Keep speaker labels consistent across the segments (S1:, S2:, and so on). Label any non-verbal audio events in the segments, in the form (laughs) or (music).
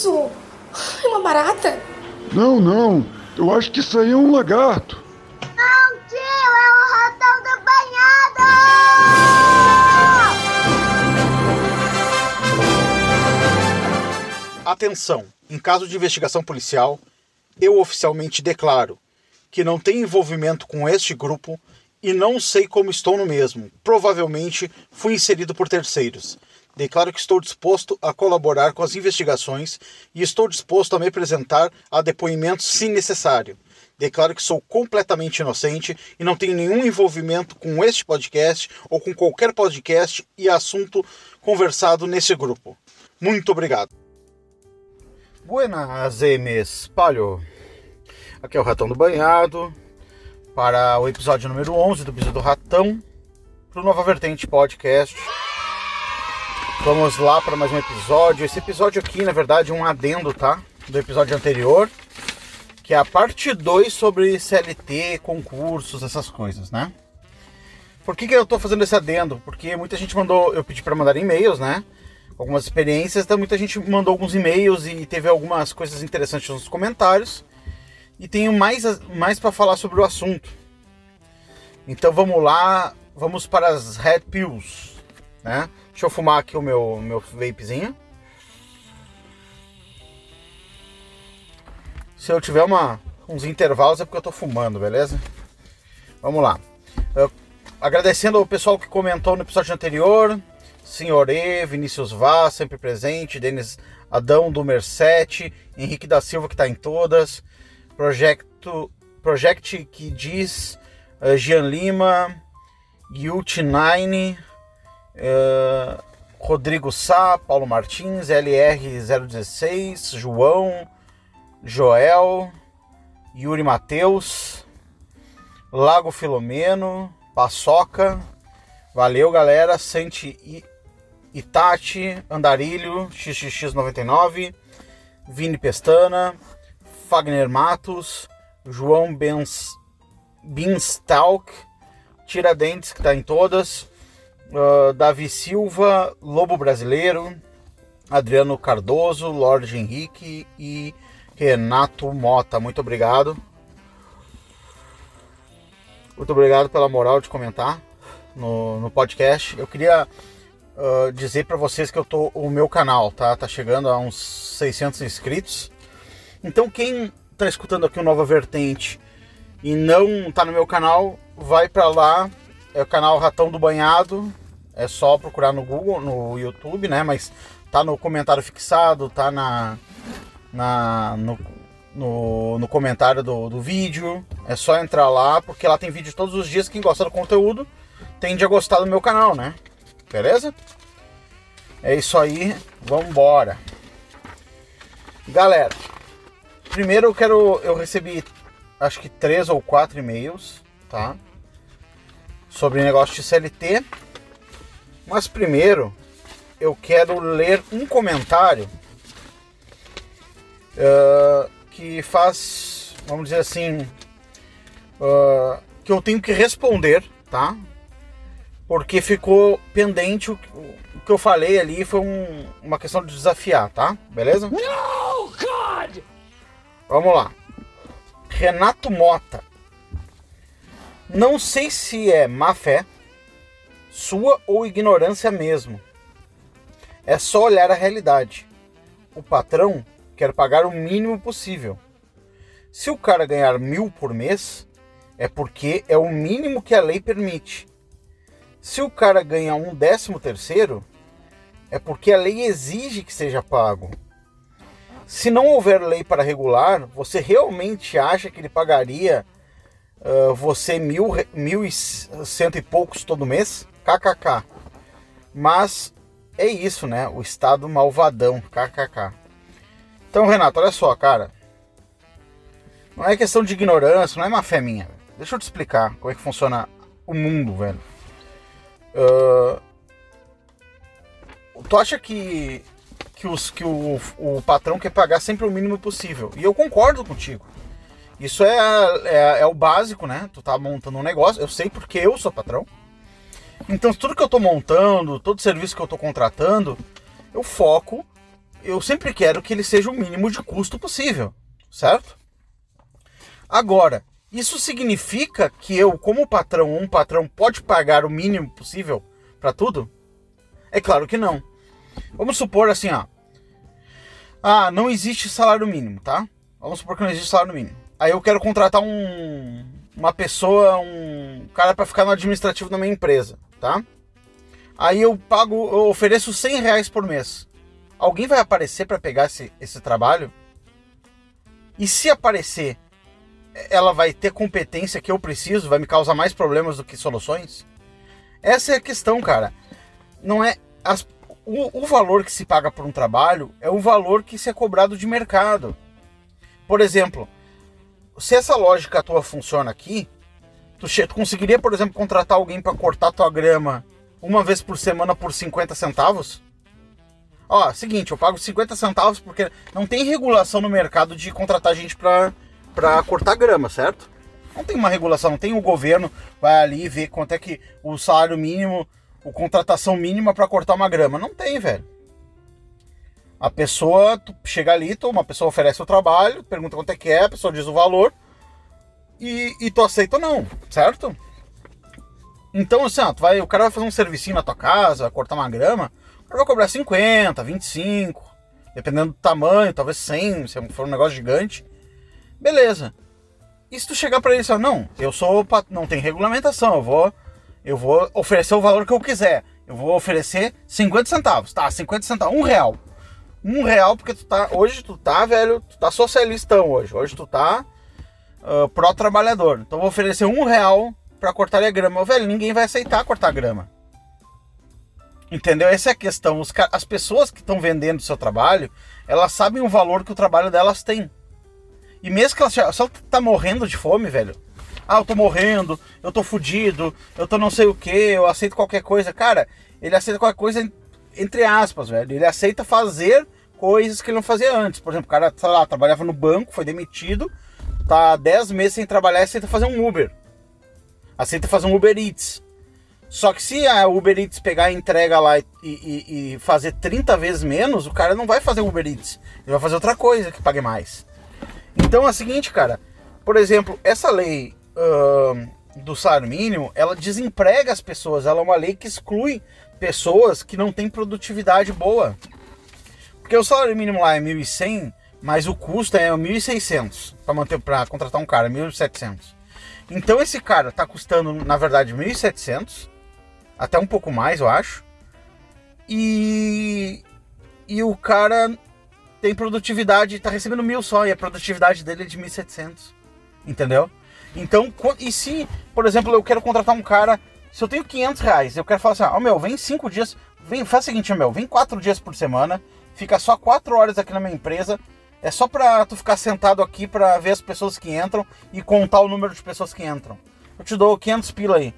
S1: isso? É uma barata?
S2: Não, não. Eu acho que isso aí é um lagarto.
S3: Não, tio, é o ratão do banhado!
S4: Atenção! Em caso de investigação policial, eu oficialmente declaro que não tenho envolvimento com este grupo e não sei como estou no mesmo. Provavelmente fui inserido por terceiros. Declaro que estou disposto a colaborar com as investigações e estou disposto a me apresentar a depoimentos se necessário. Declaro que sou completamente inocente e não tenho nenhum envolvimento com este podcast ou com qualquer podcast e assunto conversado nesse grupo. Muito obrigado. Buenas, Emes Palho. Aqui é o Ratão do Banhado para o episódio número 11 do Biso do Ratão, para o Nova Vertente Podcast. Vamos lá para mais um episódio. Esse episódio aqui, na verdade, é um adendo, tá? Do episódio anterior, que é a parte 2 sobre CLT, concursos, essas coisas, né? Por que, que eu tô fazendo esse adendo? Porque muita gente mandou, eu pedi para mandar e-mails, né? Algumas experiências, então muita gente mandou alguns e-mails e teve algumas coisas interessantes nos comentários e tenho mais, mais para falar sobre o assunto. Então vamos lá, vamos para as Red Pills, né? Deixa eu fumar aqui o meu, meu vapezinho. Se eu tiver uma, uns intervalos é porque eu tô fumando, beleza? Vamos lá. Eu, agradecendo ao pessoal que comentou no episódio anterior, Senhor E, Vinícius Vaz, sempre presente, Denis Adão do Mercete, Henrique da Silva que está em todas, Projecto, Project que diz uh, Jean Lima, Yult9, uh, Rodrigo Sá, Paulo Martins, LR016, João, Joel, Yuri Mateus, Lago Filomeno, Paçoca, valeu galera, Sente Itati, Andarilho, XXX99, Vini Pestana, Fagner Matos, João Bens, Binstalk, Tiradentes, que está em todas, uh, Davi Silva, Lobo Brasileiro, Adriano Cardoso, Lorde Henrique e Renato Mota. Muito obrigado. Muito obrigado pela moral de comentar no, no podcast. Eu queria uh, dizer para vocês que eu tô o meu canal, tá? Tá chegando a uns 600 inscritos. Então quem está escutando aqui o Nova Vertente e não está no meu canal, vai para lá, é o canal Ratão do Banhado, é só procurar no Google, no YouTube, né? Mas tá no comentário fixado, tá na, na no, no, no comentário do, do vídeo. É só entrar lá, porque lá tem vídeo todos os dias. Quem gosta do conteúdo tende a gostar do meu canal, né? Beleza? É isso aí, vamos embora. Galera, Primeiro eu quero. Eu recebi acho que três ou quatro e-mails, tá? Sobre negócio de CLT. Mas primeiro eu quero ler um comentário uh, que faz, vamos dizer assim, uh, que eu tenho que responder, tá? Porque ficou pendente o, o que eu falei ali, foi um, uma questão de desafiar, tá? Beleza?
S5: No, God!
S4: Vamos lá. Renato Mota. Não sei se é má fé, sua ou ignorância mesmo. É só olhar a realidade. O patrão quer pagar o mínimo possível. Se o cara ganhar mil por mês, é porque é o mínimo que a lei permite. Se o cara ganhar um décimo terceiro, é porque a lei exige que seja pago. Se não houver lei para regular, você realmente acha que ele pagaria uh, você mil, mil e cento e poucos todo mês? KKK. Mas é isso, né? O Estado malvadão. KKK. Então, Renato, olha só, cara. Não é questão de ignorância, não é má fé minha. Deixa eu te explicar como é que funciona o mundo, velho. Uh, tu acha que que, os, que o, o patrão quer pagar sempre o mínimo possível. E eu concordo contigo. Isso é, é, é, o básico, né? Tu tá montando um negócio, eu sei porque eu sou patrão. Então, tudo que eu tô montando, todo serviço que eu tô contratando, eu foco eu sempre quero que ele seja o mínimo de custo possível, certo? Agora, isso significa que eu, como patrão, um patrão pode pagar o mínimo possível para tudo? É claro que não. Vamos supor assim, ó. Ah, não existe salário mínimo, tá? Vamos supor que não existe salário mínimo. Aí eu quero contratar um uma pessoa, um cara para ficar no administrativo da minha empresa, tá? Aí eu pago, eu ofereço 100 reais por mês. Alguém vai aparecer para pegar esse, esse trabalho? E se aparecer, ela vai ter competência que eu preciso, vai me causar mais problemas do que soluções? Essa é a questão, cara. Não é as, o, o valor que se paga por um trabalho é o valor que se é cobrado de mercado. Por exemplo, se essa lógica tua funciona aqui, tu, tu conseguiria, por exemplo, contratar alguém para cortar tua grama uma vez por semana por 50 centavos? Ó, seguinte, eu pago 50 centavos porque não tem regulação no mercado de contratar gente para para cortar grama, certo? Não tem uma regulação, não tem o governo vai ali ver quanto é que o salário mínimo, o contratação mínima para cortar uma grama. Não tem, velho. A pessoa tu chega ali, tu, uma pessoa oferece o trabalho, pergunta quanto é que é, a pessoa diz o valor e, e tu aceita ou não, certo? Então, assim, ó, vai, o cara vai fazer um servicinho na tua casa, vai cortar uma grama, o cara vai cobrar 50, 25, dependendo do tamanho, talvez 100, se for um negócio gigante. Beleza. E se tu chegar para ele e falar, não, eu sou, não tem regulamentação, eu vou, eu vou oferecer o valor que eu quiser. Eu vou oferecer 50 centavos, tá? 50 centavos, um real um real, porque tu tá. Hoje tu tá, velho, tu tá socialistão hoje. Hoje tu tá uh, pró-trabalhador. Então eu vou oferecer um real para cortar a grama. Velho, ninguém vai aceitar cortar grama. Entendeu? Essa é a questão. Os, as pessoas que estão vendendo seu trabalho, elas sabem o valor que o trabalho delas tem. E mesmo que elas. Se ela tá morrendo de fome, velho. Ah, eu tô morrendo, eu tô fudido, eu tô não sei o que, eu aceito qualquer coisa. Cara, ele aceita qualquer coisa entre aspas, velho. Ele aceita fazer coisas que ele não fazia antes. Por exemplo, o cara, sei lá, trabalhava no banco, foi demitido, tá 10 meses sem trabalhar, aceita fazer um Uber. Aceita fazer um Uber Eats. Só que se a Uber Eats pegar a entrega lá e, e, e, fazer 30 vezes menos, o cara não vai fazer Uber Eats. Ele vai fazer outra coisa que pague mais. Então é o seguinte, cara. Por exemplo, essa lei uh, do salário mínimo, ela desemprega as pessoas. Ela é uma lei que exclui pessoas que não têm produtividade boa. Porque o salário mínimo lá é 1.100, mas o custo é 1.600 para manter para contratar um cara, 1.700. Então esse cara está custando, na verdade, 1.700, até um pouco mais, eu acho. E e o cara tem produtividade, está recebendo mil só, e a produtividade dele é de 1.700. Entendeu? Então, e se, por exemplo, eu quero contratar um cara se eu tenho 500 reais, eu quero falar assim, ó, oh, meu, vem 5 dias, vem, faz o seguinte, meu, vem 4 dias por semana, fica só 4 horas aqui na minha empresa, é só pra tu ficar sentado aqui pra ver as pessoas que entram e contar o número de pessoas que entram. Eu te dou 500 pila aí.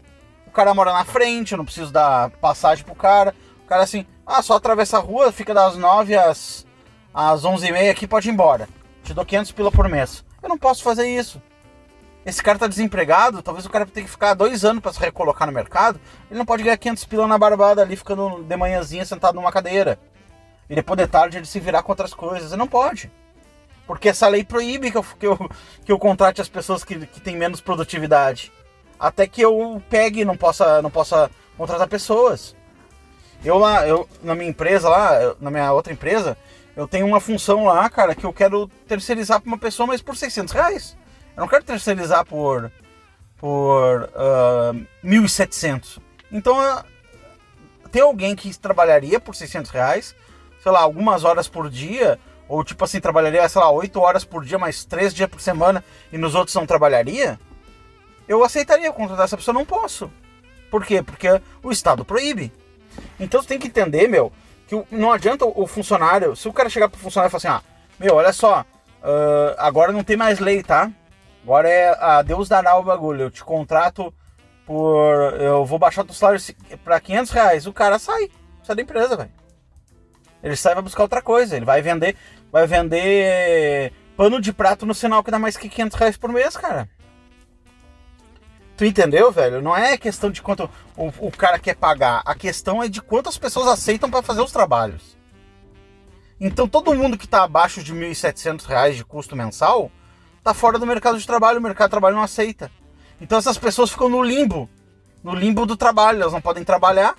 S4: O cara mora na frente, eu não preciso dar passagem pro cara. O cara assim, ah, só atravessa a rua, fica das 9 às, às 11 e meia aqui, pode ir embora. Te dou 500 pila por mês. Eu não posso fazer isso esse cara tá desempregado, talvez o cara tenha que ficar dois anos para se recolocar no mercado, ele não pode ganhar 500 pila na barbada ali, ficando de manhãzinha sentado numa cadeira. E depois de tarde ele se virar com outras coisas. Ele não pode. Porque essa lei proíbe que eu, que eu, que eu contrate as pessoas que, que têm menos produtividade. Até que eu pegue e não possa, não possa contratar pessoas. Eu lá, eu, na minha empresa lá, eu, na minha outra empresa, eu tenho uma função lá, cara, que eu quero terceirizar para uma pessoa, mas por 600 reais. Eu não quero terceirizar por, por uh, ah, 1.700. Então, uh, tem alguém que trabalharia por 600 reais, sei lá, algumas horas por dia, ou tipo assim, trabalharia, sei lá, 8 horas por dia, mais 3 dias por semana, e nos outros não trabalharia, eu aceitaria contratar essa pessoa, não posso. Por quê? Porque o Estado proíbe. Então você tem que entender, meu, que não adianta o funcionário, se o cara chegar pro funcionário e falar assim, ah, meu, olha só, uh, agora não tem mais lei, tá? Agora é a Deus dará o bagulho. Eu te contrato por. Eu vou baixar o salário pra 500 reais. O cara sai. Sai da empresa, velho. Ele sai e vai buscar outra coisa. Ele vai vender. Vai vender pano de prato no sinal que dá mais que 500 reais por mês, cara. Tu entendeu, velho? Não é questão de quanto o, o cara quer pagar. A questão é de quantas pessoas aceitam para fazer os trabalhos. Então todo mundo que está abaixo de R$ 1.700 de custo mensal está fora do mercado de trabalho, o mercado de trabalho não aceita. Então essas pessoas ficam no limbo, no limbo do trabalho, elas não podem trabalhar,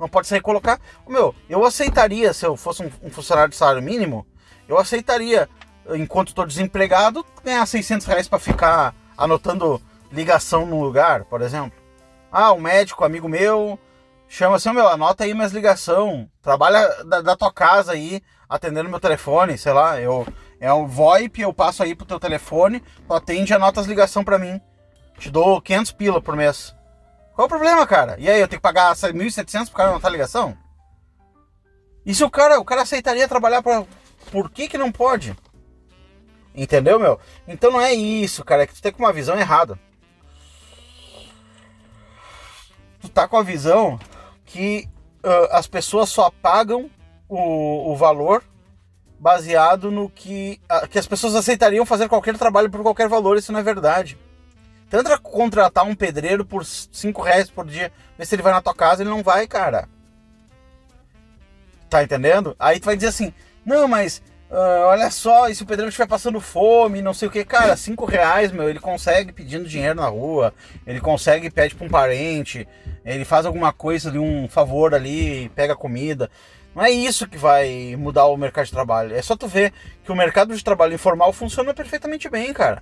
S4: não podem se recolocar. Meu, eu aceitaria, se eu fosse um, um funcionário de salário mínimo, eu aceitaria, enquanto estou desempregado, ganhar 600 reais para ficar anotando ligação no lugar, por exemplo. Ah, um médico, amigo meu, chama assim, meu, anota aí minhas ligação, trabalha da, da, tua casa aí, atendendo meu telefone, sei lá, eu é um VoIP, eu passo aí pro teu telefone, tu atende e anota as ligação para mim. Te dou 500 pila por mês. Qual o problema, cara? E aí, eu tenho que pagar 1.700 pro cara anotar a ligação? E se o cara, o cara aceitaria trabalhar para por que que não pode? Entendeu, meu? Então não é isso, cara, é que tu tem com uma visão errada. Tu tá com a visão que uh, as pessoas só pagam o, o valor baseado no que, uh, que as pessoas aceitariam fazer qualquer trabalho por qualquer valor, isso não é verdade. Tenta contratar um pedreiro por 5 reais por dia, ver se ele vai na tua casa, ele não vai, cara. Tá entendendo? Aí tu vai dizer assim, não, mas Uh, olha só, e se o pedreiro estiver passando fome, não sei o que, cara, cinco reais, meu, ele consegue pedindo dinheiro na rua, ele consegue pede para um parente, ele faz alguma coisa ali, um favor ali, pega comida. Não é isso que vai mudar o mercado de trabalho. É só tu ver que o mercado de trabalho informal funciona perfeitamente bem, cara.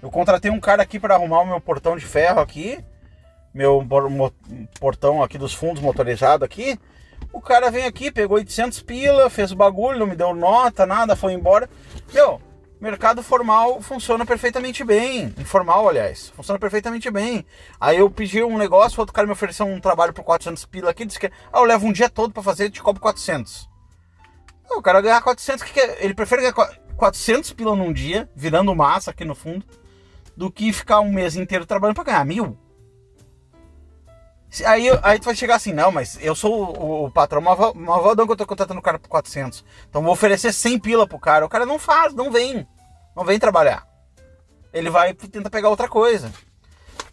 S4: Eu contratei um cara aqui para arrumar o meu portão de ferro aqui, meu portão aqui dos fundos motorizado aqui. O cara vem aqui, pegou 800 pila, fez o bagulho, não me deu nota, nada, foi embora. Meu, mercado formal funciona perfeitamente bem. Informal, aliás, funciona perfeitamente bem. Aí eu pedi um negócio, outro cara me ofereceu um trabalho por 400 pila aqui, disse que ah, eu levo um dia todo para fazer, te cobro 400. Não, o cara ganhar 400, que, que é? ele prefere ganhar 400 pila num dia, virando massa aqui no fundo, do que ficar um mês inteiro trabalhando para ganhar mil. Aí, aí tu vai chegar assim, não, mas eu sou o, o patrão malvadão que eu tô contratando o cara por 400. Então vou oferecer 100 pila pro cara. O cara não faz, não vem. Não vem trabalhar. Ele vai tentar pegar outra coisa.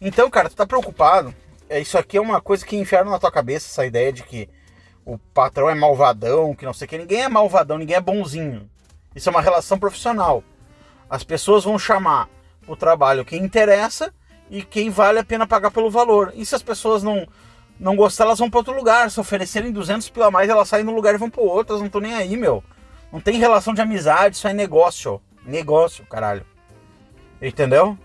S4: Então, cara, tu tá preocupado. É, isso aqui é uma coisa que enfiaram na tua cabeça, essa ideia de que o patrão é malvadão, que não sei o que. Ninguém é malvadão, ninguém é bonzinho. Isso é uma relação profissional. As pessoas vão chamar o trabalho que interessa e quem vale a pena pagar pelo valor. E se as pessoas não não gostar, elas vão para outro lugar. Se oferecerem 200 pila a mais, elas saem de um lugar e vão para outro. Elas não estão nem aí, meu. Não tem relação de amizade, isso é negócio. Negócio, caralho. Entendeu?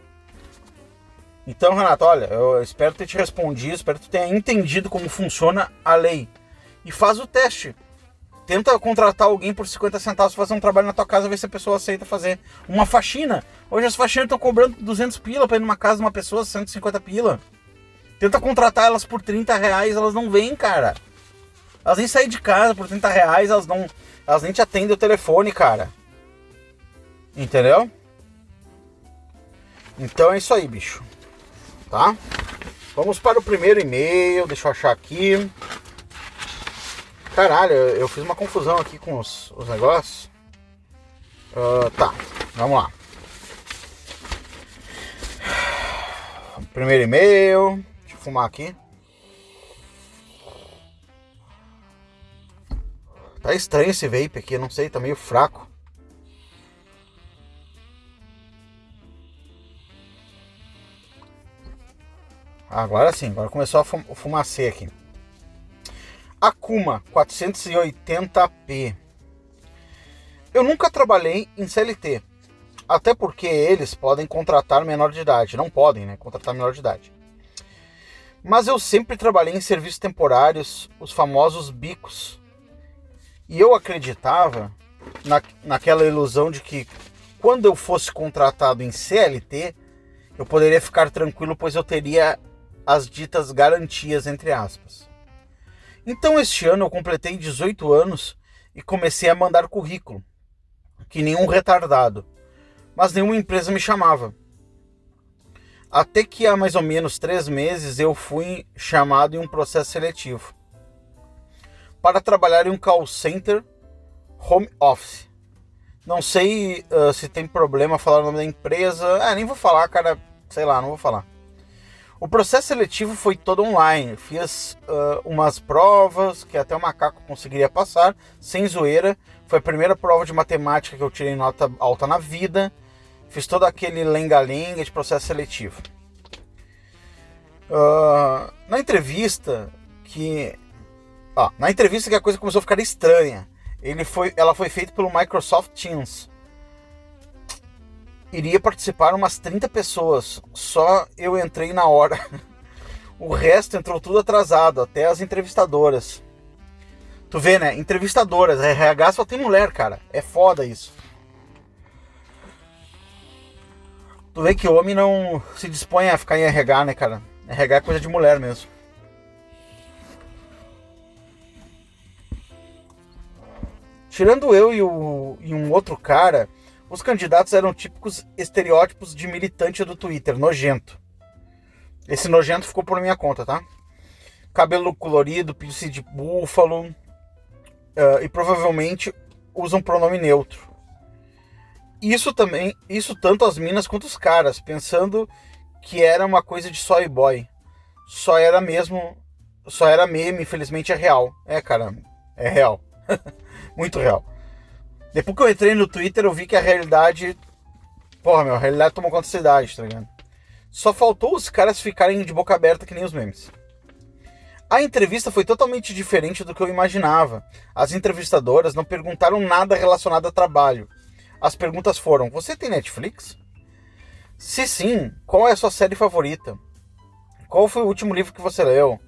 S4: Então, Renato, olha, eu espero ter te respondido, espero que tu tenha entendido como funciona a lei. E faz o teste tenta contratar alguém por 50 centavos fazer um trabalho na tua casa, ver se a pessoa aceita fazer uma faxina. Hoje as faxinas estão cobrando 200 pila para ir numa casa de uma pessoa, 150 pila. Tenta contratar elas por 30 reais, elas não vêm, cara. Elas nem saem de casa por 30 reais, elas não. Elas nem te atendem o telefone, cara. Entendeu? Então é isso aí, bicho. Tá? Vamos para o primeiro e-mail, deixa eu achar aqui. Caralho, eu fiz uma confusão aqui com os, os negócios. Uh, tá, vamos lá. Primeiro e-mail. Deixa eu fumar aqui. Tá estranho esse vape aqui, não sei, tá meio fraco. Agora sim, agora começou a fumacê aqui. Akuma 480p. Eu nunca trabalhei em CLT, até porque eles podem contratar menor de idade, não podem, né, contratar menor de idade. Mas eu sempre trabalhei em serviços temporários, os famosos bicos. E eu acreditava na, naquela ilusão de que quando eu fosse contratado em CLT, eu poderia ficar tranquilo, pois eu teria as ditas garantias entre aspas. Então este ano eu completei 18 anos e comecei a mandar currículo, que nenhum retardado, mas nenhuma empresa me chamava. Até que há mais ou menos três meses eu fui chamado em um processo seletivo para trabalhar em um call center home office. Não sei uh, se tem problema falar o nome da empresa. Ah, nem vou falar, cara. Sei lá, não vou falar. O processo seletivo foi todo online. Fiz uh, umas provas que até o macaco conseguiria passar, sem zoeira. Foi a primeira prova de matemática que eu tirei nota alta na vida. Fiz todo aquele lenga-lenga de processo seletivo. Uh, na entrevista que. Ah, na entrevista que a coisa começou a ficar estranha. Ele foi, ela foi feita pelo Microsoft Teams. Iria participar umas 30 pessoas. Só eu entrei na hora. (laughs) O resto entrou tudo atrasado, até as entrevistadoras. Tu vê, né? Entrevistadoras, RH só tem mulher, cara. É foda isso. Tu vê que homem não se dispõe a ficar em RH, né, cara? RH é coisa de mulher mesmo. Tirando eu e, o, e um outro cara, os candidatos eram típicos estereótipos de militante do Twitter, nojento. Esse nojento ficou por minha conta, tá? Cabelo colorido, piercing de búfalo. Uh, e provavelmente usam pronome neutro. Isso também, isso tanto as minas quanto os caras, pensando que era uma coisa de soy boy. Só era mesmo, só era meme, infelizmente é real. É, cara, é real. (laughs) Muito real. Depois que eu entrei no Twitter, eu vi que a realidade. Porra, meu, a realidade tomou conta da cidade, tá ligado? Só faltou os caras ficarem de boca aberta que nem os memes. A entrevista foi totalmente diferente do que eu imaginava. As entrevistadoras não perguntaram nada relacionado a trabalho. As perguntas foram: Você tem Netflix? Se sim, qual é a sua série favorita? Qual foi o último livro que você leu?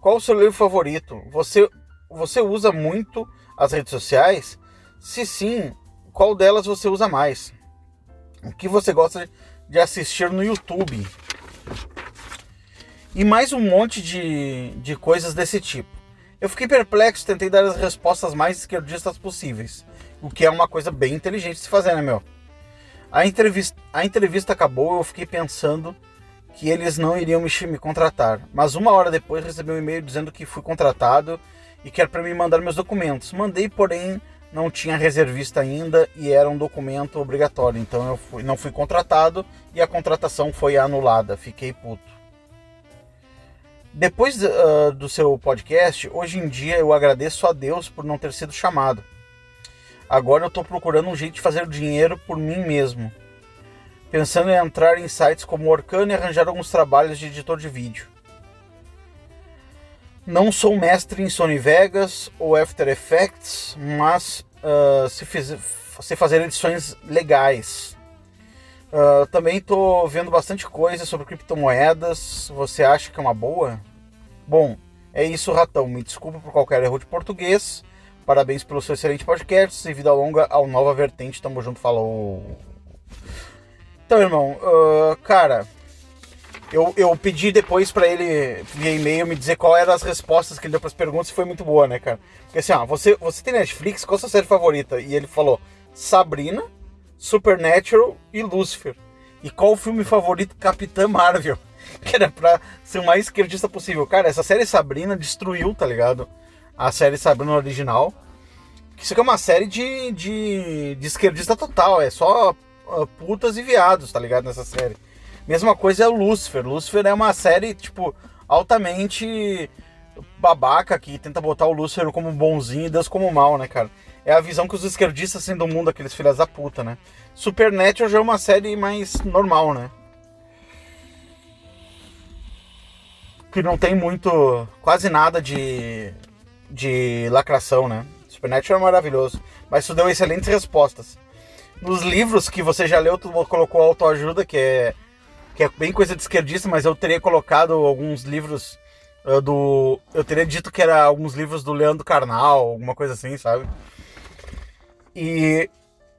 S4: Qual o seu livro favorito? Você, você usa muito as redes sociais? Se sim, qual delas você usa mais? O que você gosta de assistir no YouTube? E mais um monte de, de coisas desse tipo. Eu fiquei perplexo, tentei dar as respostas mais esquerdistas possíveis. O que é uma coisa bem inteligente de se fazer, né, meu? A entrevista, a entrevista acabou eu fiquei pensando que eles não iriam me, me contratar. Mas uma hora depois recebi um e-mail dizendo que fui contratado e que era para me mandar meus documentos. Mandei, porém, não tinha reservista ainda e era um documento obrigatório. Então eu fui, não fui contratado e a contratação foi anulada. Fiquei puto. Depois uh, do seu podcast, hoje em dia eu agradeço a Deus por não ter sido chamado. Agora eu estou procurando um jeito de fazer dinheiro por mim mesmo. Pensando em entrar em sites como Orkano e arranjar alguns trabalhos de editor de vídeo. Não sou mestre em Sony Vegas ou After Effects, mas uh, se, fiz, se fazer edições legais. Uh, também estou vendo bastante coisa sobre criptomoedas. Você acha que é uma boa? Bom, é isso, Ratão. Me desculpa por qualquer erro de português. Parabéns pelo seu excelente podcast e vida longa ao Nova Vertente. Tamo junto, falou. Então, irmão, uh, cara, eu, eu pedi depois para ele via e-mail me dizer qual eram as respostas que ele deu para as perguntas e foi muito boa, né, cara? Porque assim, ó, você, você tem Netflix, qual a sua série favorita? E ele falou Sabrina, Supernatural e Lucifer. E qual o filme favorito Capitã Marvel? (laughs) Que era pra ser o mais esquerdista possível. Cara, essa série Sabrina destruiu, tá ligado? A série Sabrina original. Isso aqui é uma série de, de, de esquerdista total. É só putas e viados, tá ligado? Nessa série. Mesma coisa é o Lucifer. Lucifer é uma série, tipo, altamente babaca que tenta botar o Lúcifer como bonzinho e Deus como mal, né, cara? É a visão que os esquerdistas têm do mundo, aqueles filhas da puta, né? Supernatural já é uma série mais normal, né? Que não tem muito, quase nada de, de lacração, né? Supernatural é maravilhoso. Mas isso deu excelentes respostas. Nos livros que você já leu, tu colocou autoajuda, que é, que é bem coisa de esquerdista, mas eu teria colocado alguns livros uh, do. Eu teria dito que era alguns livros do Leandro Carnal, alguma coisa assim, sabe? E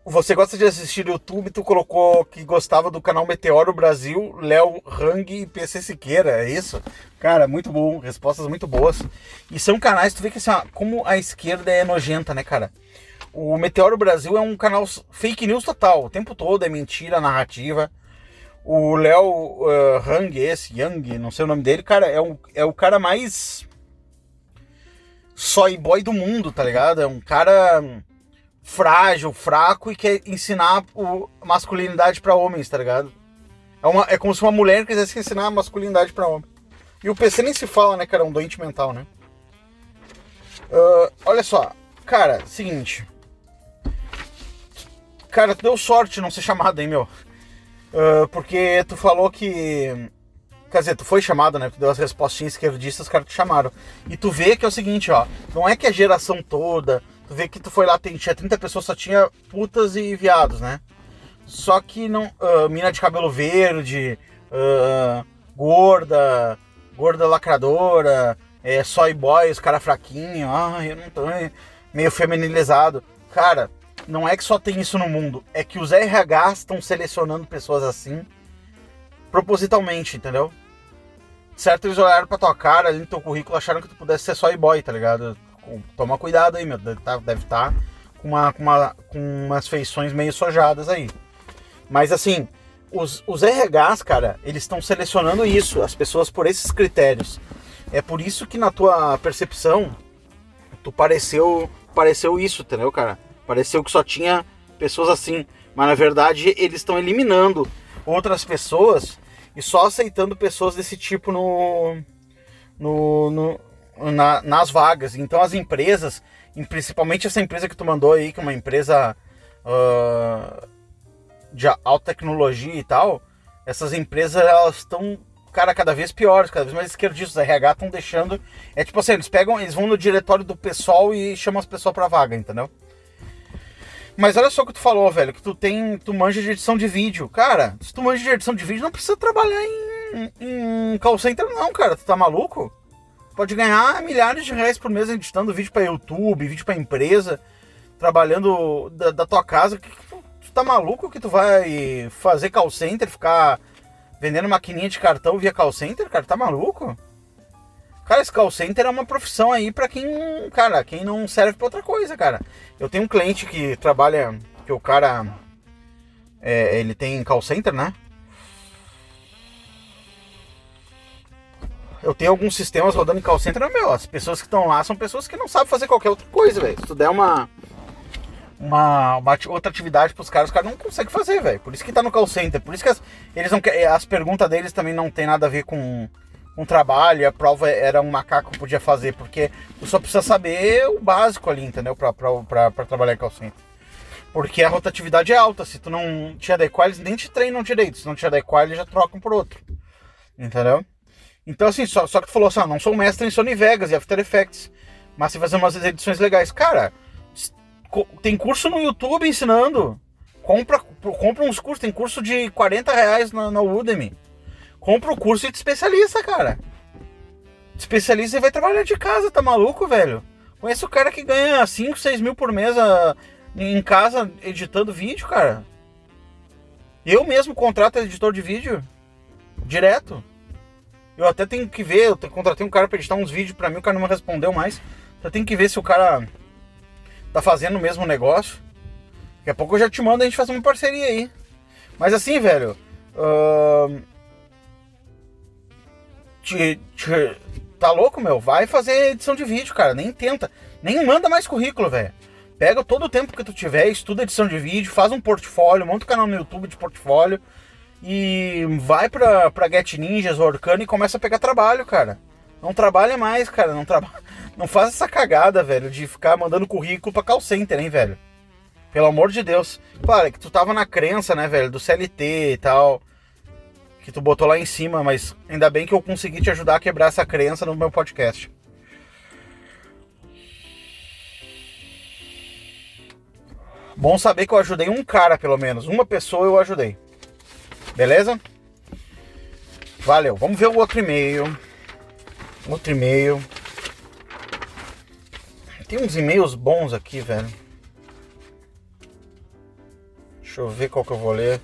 S4: você gosta de assistir YouTube, tu colocou que gostava do canal Meteoro Brasil, Léo Hang e PC Siqueira, é isso? Cara, muito bom, respostas muito boas. E são canais, tu vê que assim, como a esquerda é nojenta, né, cara? O Meteoro Brasil é um canal fake news total, o tempo todo é mentira, narrativa. O Léo uh, Hang, esse, Yang, não sei o nome dele, cara, é, um, é o cara mais soy boy do mundo, tá ligado? É um cara frágil, fraco e quer ensinar o masculinidade para homens, tá ligado? É, uma, é como se uma mulher quisesse ensinar masculinidade pra homem. E o PC nem se fala, né, cara? É um doente mental, né? Ah, olha só, cara, seguinte. Cara, tu deu sorte não ser chamado, hein, meu? Ah, porque tu falou que. Quer dizer, tu foi chamado, né? Tu deu as respostinhas esquerdistas, os caras te chamaram. E tu vê que é o seguinte, ó. Não é que a geração toda. Tu vê que tu foi lá, tinha 30 pessoas, só tinha putas e viados, né? Só que não. ah, mina de cabelo verde, ah, gorda, gorda lacradora, é, soy boy, os cara fraquinho, ai, eu não tô. meio feminilizado. Cara, não é que só tem isso no mundo, é que os RH estão selecionando pessoas assim propositalmente, entendeu? Certo, eles olharam pra tua cara ali no teu currículo acharam que tu pudesse ser soy boy, tá ligado? Toma cuidado aí, meu. Deve estar deve tá com, uma, com, uma, com umas feições meio sojadas aí. Mas assim, os, os RHs, cara, eles estão selecionando isso, as pessoas por esses critérios. É por isso que na tua percepção, tu pareceu, pareceu isso, entendeu, cara? Pareceu que só tinha pessoas assim. Mas na verdade eles estão eliminando outras pessoas e só aceitando pessoas desse tipo no, no, no- na- nas vagas. Então as empresas, principalmente essa empresa que tu mandou aí, que é uma empresa ah, de alta tecnologia e tal, essas empresas elas estão, cara, cada vez piores, cada vez mais esquerdistas. RH estão deixando. É tipo assim, eles pegam, eles vão no diretório do pessoal e chamam as pessoas pra vaga, entendeu? Mas olha só o que tu falou, velho, que tu tem, tu manja de edição de vídeo. Cara, se tu manja de edição de vídeo, não precisa trabalhar em, em call center não, cara. Tu tá maluco? Pode ganhar milhares de reais por mês editando vídeo pra YouTube, vídeo pra empresa, trabalhando da, da tua casa. Que tu, tu tá maluco que tu vai fazer call center, ficar vendendo maquininha de cartão via call center, cara? Tá maluco? Cara, esse call center é uma profissão aí pra quem, cara, quem não serve pra outra coisa, cara. Eu tenho um cliente que trabalha, que o cara, é, ele tem call center, né? Eu tenho alguns sistemas rodando em call center, meu, as pessoas que estão lá são pessoas que não sabem fazer qualquer outra coisa, velho. Se tu der uma, uma, uma outra atividade pros caras, os caras não conseguem fazer, velho. Por isso que tá no call center. Por isso que as, eles não as perguntas deles também não tem nada a ver com com trabalho. e A prova era um macaco que podia fazer, porque tu só precisa saber o básico ali, entendeu? Pra trabalhar em call center. Porque a rotatividade é alta. Se tu não te adequar, eles nem te treinam direito. Se não te adequar, eles já trocam por outro. Entendeu? Então, assim, só, só que tu falou assim, ah, não sou mestre em Sony Vegas e After Effects, mas se fazer umas edições legais. Cara, tem curso no YouTube ensinando. Compra, compra uns cursos, tem curso de 40 reais na, na Udemy. Compra o curso e te especializa, cara. Te especializa e vai trabalhar de casa, tá maluco, velho? Conheço o cara que ganha 5, 6 mil por mês ah, em casa editando vídeo, cara. Eu mesmo contrato editor de vídeo. Direto. Eu até tenho que ver, eu te- contratei um cara pra editar uns vídeos pra mim, o cara não me respondeu mais. Eu tenho que ver se o cara tá fazendo o mesmo negócio. Daqui a pouco eu já te mando a gente fazer uma parceria aí. Mas assim, velho. ahn, te- te- tá louco, meu? Vai fazer edição de vídeo, cara. Nem tenta. Nem manda mais currículo, velho. Pega todo o tempo que tu tiver, estuda edição de vídeo, faz um portfólio, monta um canal no YouTube de portfólio e vai pra, pra Get Ninjas, Orkano e começa a pegar trabalho, cara. Não trabalha mais, cara. Não, traba... (laughs) não faz essa cagada, velho, de ficar mandando currículo pra call center, hein, velho. Pelo amor de Deus. Claro, que tu tava na crença, né, velho, do CLT e tal. Que tu botou lá em cima, mas ainda bem que eu consegui te ajudar a quebrar essa crença no meu podcast. Bom saber que eu ajudei um cara, pelo menos. Uma pessoa eu ajudei. Beleza? Valeu. Vamos ver o outro e-mail. Outro e-mail. Tem uns e-mails bons aqui, velho. Deixa eu ver qual que eu vou ler.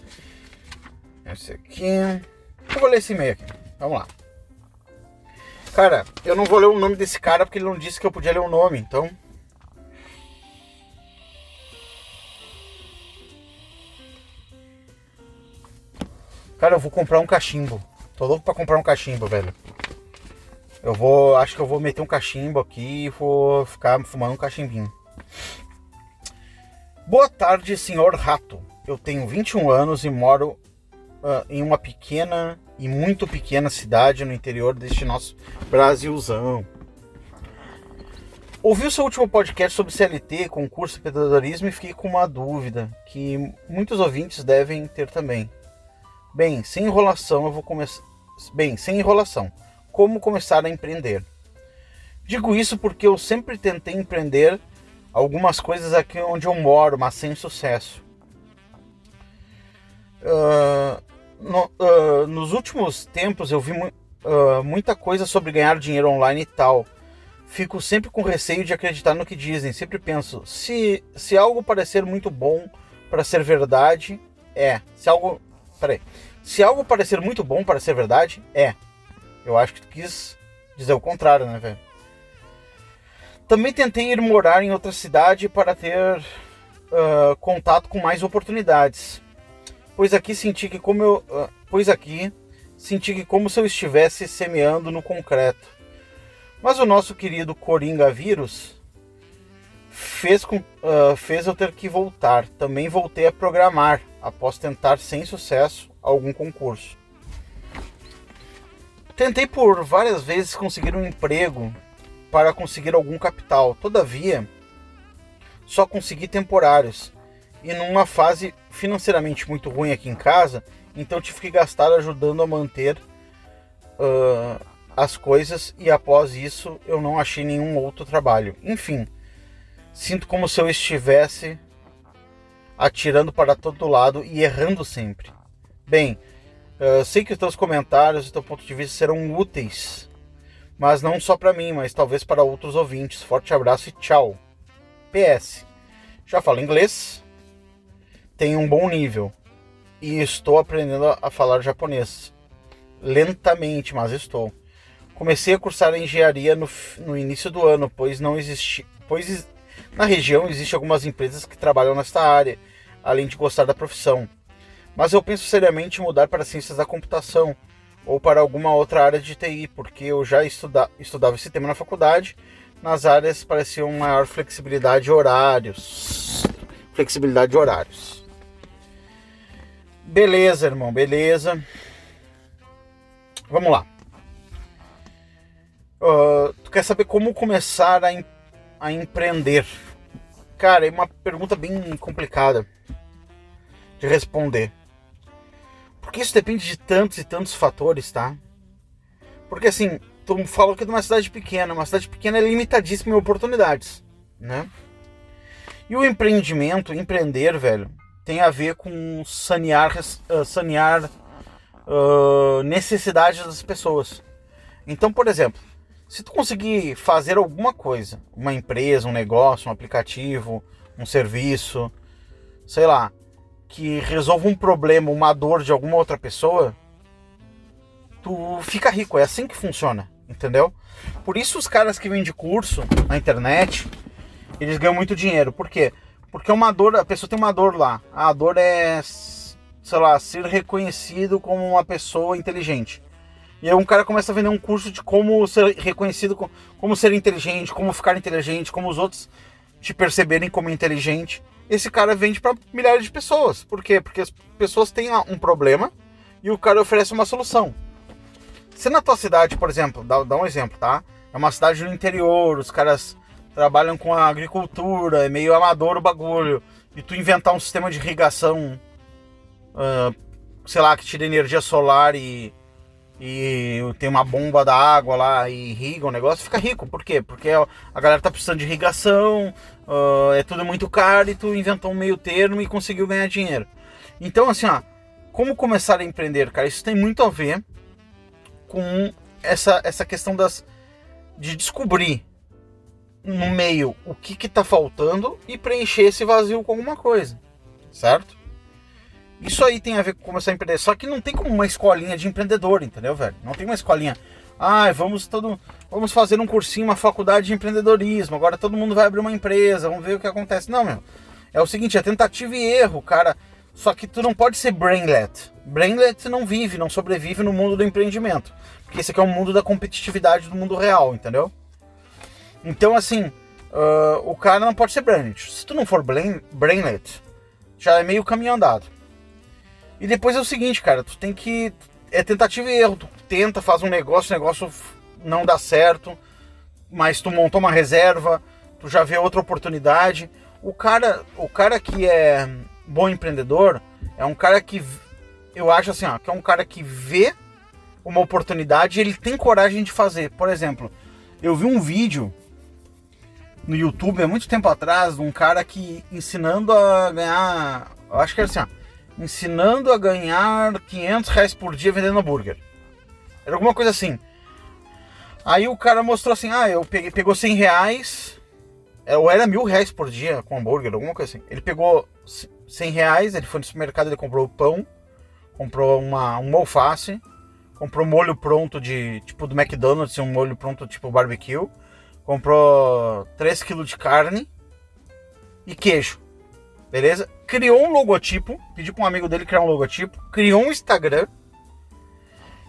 S4: Esse aqui. Eu vou ler esse e-mail aqui. Vamos lá. Cara, eu não vou ler o nome desse cara porque ele não disse que eu podia ler o nome, então. Cara, eu vou comprar um cachimbo. Tô louco pra comprar um cachimbo, velho. Eu vou. Acho que eu vou meter um cachimbo aqui e vou ficar fumando um cachimbinho. Boa tarde, senhor Rato. Eu tenho 21 anos e moro uh, em uma pequena e muito pequena cidade no interior deste nosso Brasilzão. Ouvi o seu último podcast sobre CLT, concurso e empreendedorismo e fiquei com uma dúvida que muitos ouvintes devem ter também. Bem, sem enrolação, eu vou começar. Bem, sem enrolação, como começar a empreender? Digo isso porque eu sempre tentei empreender algumas coisas aqui onde eu moro, mas sem sucesso. Uh, no, uh, nos últimos tempos eu vi uh, muita coisa sobre ganhar dinheiro online e tal. Fico sempre com receio de acreditar no que dizem. Sempre penso, se, se algo parecer muito bom para ser verdade, é. Se algo. Peraí. Se algo parecer muito bom para ser verdade, é. Eu acho que tu quis dizer o contrário, né, velho? Também tentei ir morar em outra cidade para ter uh, contato com mais oportunidades. Pois aqui senti que como eu, uh, pois aqui senti que como se eu estivesse semeando no concreto. Mas o nosso querido Coringa vírus fez, com, uh, fez eu ter que voltar. Também voltei a programar após tentar sem sucesso algum concurso. Tentei por várias vezes conseguir um emprego para conseguir algum capital. Todavia, só consegui temporários. E numa fase financeiramente muito ruim aqui em casa, então tive que gastar ajudando a manter uh, as coisas e após isso eu não achei nenhum outro trabalho. Enfim, sinto como se eu estivesse atirando para todo lado e errando sempre. Bem, uh, sei que os teus comentários e teu ponto de vista serão úteis mas não só para mim, mas talvez para outros ouvintes. Forte abraço e tchau. PS. Já falo inglês, tenho um bom nível e estou aprendendo a falar japonês. Lentamente, mas estou. Comecei a cursar engenharia no, no início do ano, pois não existe, pois na região existem algumas empresas que trabalham nesta área, além de gostar da profissão. Mas eu penso seriamente em mudar para ciências da computação ou para alguma outra área de TI, porque eu já estuda, estudava esse tema na faculdade. Nas áreas pareciam maior flexibilidade de horários. Flexibilidade de horários. Beleza, irmão, beleza. Vamos lá. Uh, tu quer saber como começar a, em, a empreender? Cara, é uma pergunta bem complicada de responder. Porque isso depende de tantos e tantos fatores, tá? Porque assim, tu falou que é de uma cidade pequena, uma cidade pequena é limitadíssima em oportunidades, né? E o empreendimento, empreender, velho, tem a ver com sanear, uh, sanear uh, necessidades das pessoas. Então, por exemplo, se tu conseguir fazer alguma coisa, uma empresa, um negócio, um aplicativo, um serviço, sei lá, que resolva um problema, uma dor de alguma outra pessoa, tu fica rico. É assim que funciona, entendeu? Por isso os caras que vendem curso na internet, eles ganham muito dinheiro. Por quê? Porque uma dor, a pessoa tem uma dor lá. A dor é, sei lá, ser reconhecido como uma pessoa inteligente. E aí um cara começa a vender um curso de como ser reconhecido, como ser inteligente, como ficar inteligente, como os outros te perceberem como inteligente esse cara vende para milhares de pessoas. Por quê? Porque as pessoas têm um problema e o cara oferece uma solução. Se na tua cidade, por exemplo, dá, dá um exemplo, tá? É uma cidade no interior, os caras trabalham com a agricultura, é meio amador o bagulho, e tu inventar um sistema de irrigação, uh, sei lá, que tira energia solar e, e tem uma bomba da água lá e irriga o negócio, fica rico. Por quê? Porque a galera tá precisando de irrigação, uh, é tudo muito caro e tu inventou um meio termo e conseguiu ganhar dinheiro. Então, assim, ó, como começar a empreender, cara? Isso tem muito a ver com essa, essa questão das de descobrir no meio o que que tá faltando e preencher esse vazio com alguma coisa, certo? Isso aí tem a ver com começar a empreender. Só que não tem como uma escolinha de empreendedor, entendeu, velho? Não tem uma escolinha. Ah, vamos todo, vamos fazer um cursinho, uma faculdade de empreendedorismo. Agora todo mundo vai abrir uma empresa, vamos ver o que acontece. Não, meu. É o seguinte, é tentativa e erro, cara. Só que tu não pode ser brainlet. Brainlet não vive, não sobrevive no mundo do empreendimento. Porque esse aqui é o mundo da competitividade do mundo real, entendeu? Então, assim, uh, o cara não pode ser brainlet. Se tu não for brain, brainlet, já é meio caminho andado. E depois é o seguinte, cara, tu tem que. É tentativa e erro. Tu tenta, faz um negócio, o negócio não dá certo, mas tu montou uma reserva, tu já vê outra oportunidade. O cara, o cara que é bom empreendedor é um cara que eu acho assim, ó, que é um cara que vê uma oportunidade e ele tem coragem de fazer. Por exemplo, eu vi um vídeo no YouTube há muito tempo atrás de um cara que ensinando a ganhar, acho que era assim, ó, ensinando a ganhar 500 reais por dia vendendo hambúrguer. Era alguma coisa assim. Aí o cara mostrou assim, ah, eu peguei, pegou 100 reais, é, ou era mil reais por dia com hambúrguer, alguma coisa assim. Ele pegou 100 reais, ele foi no supermercado, ele comprou pão, comprou uma, uma alface, comprou molho pronto de tipo do McDonald's, um molho pronto tipo barbecue, comprou 3 kg de carne e queijo. Beleza? Criou um logotipo, pediu para um amigo dele criar um logotipo, criou um Instagram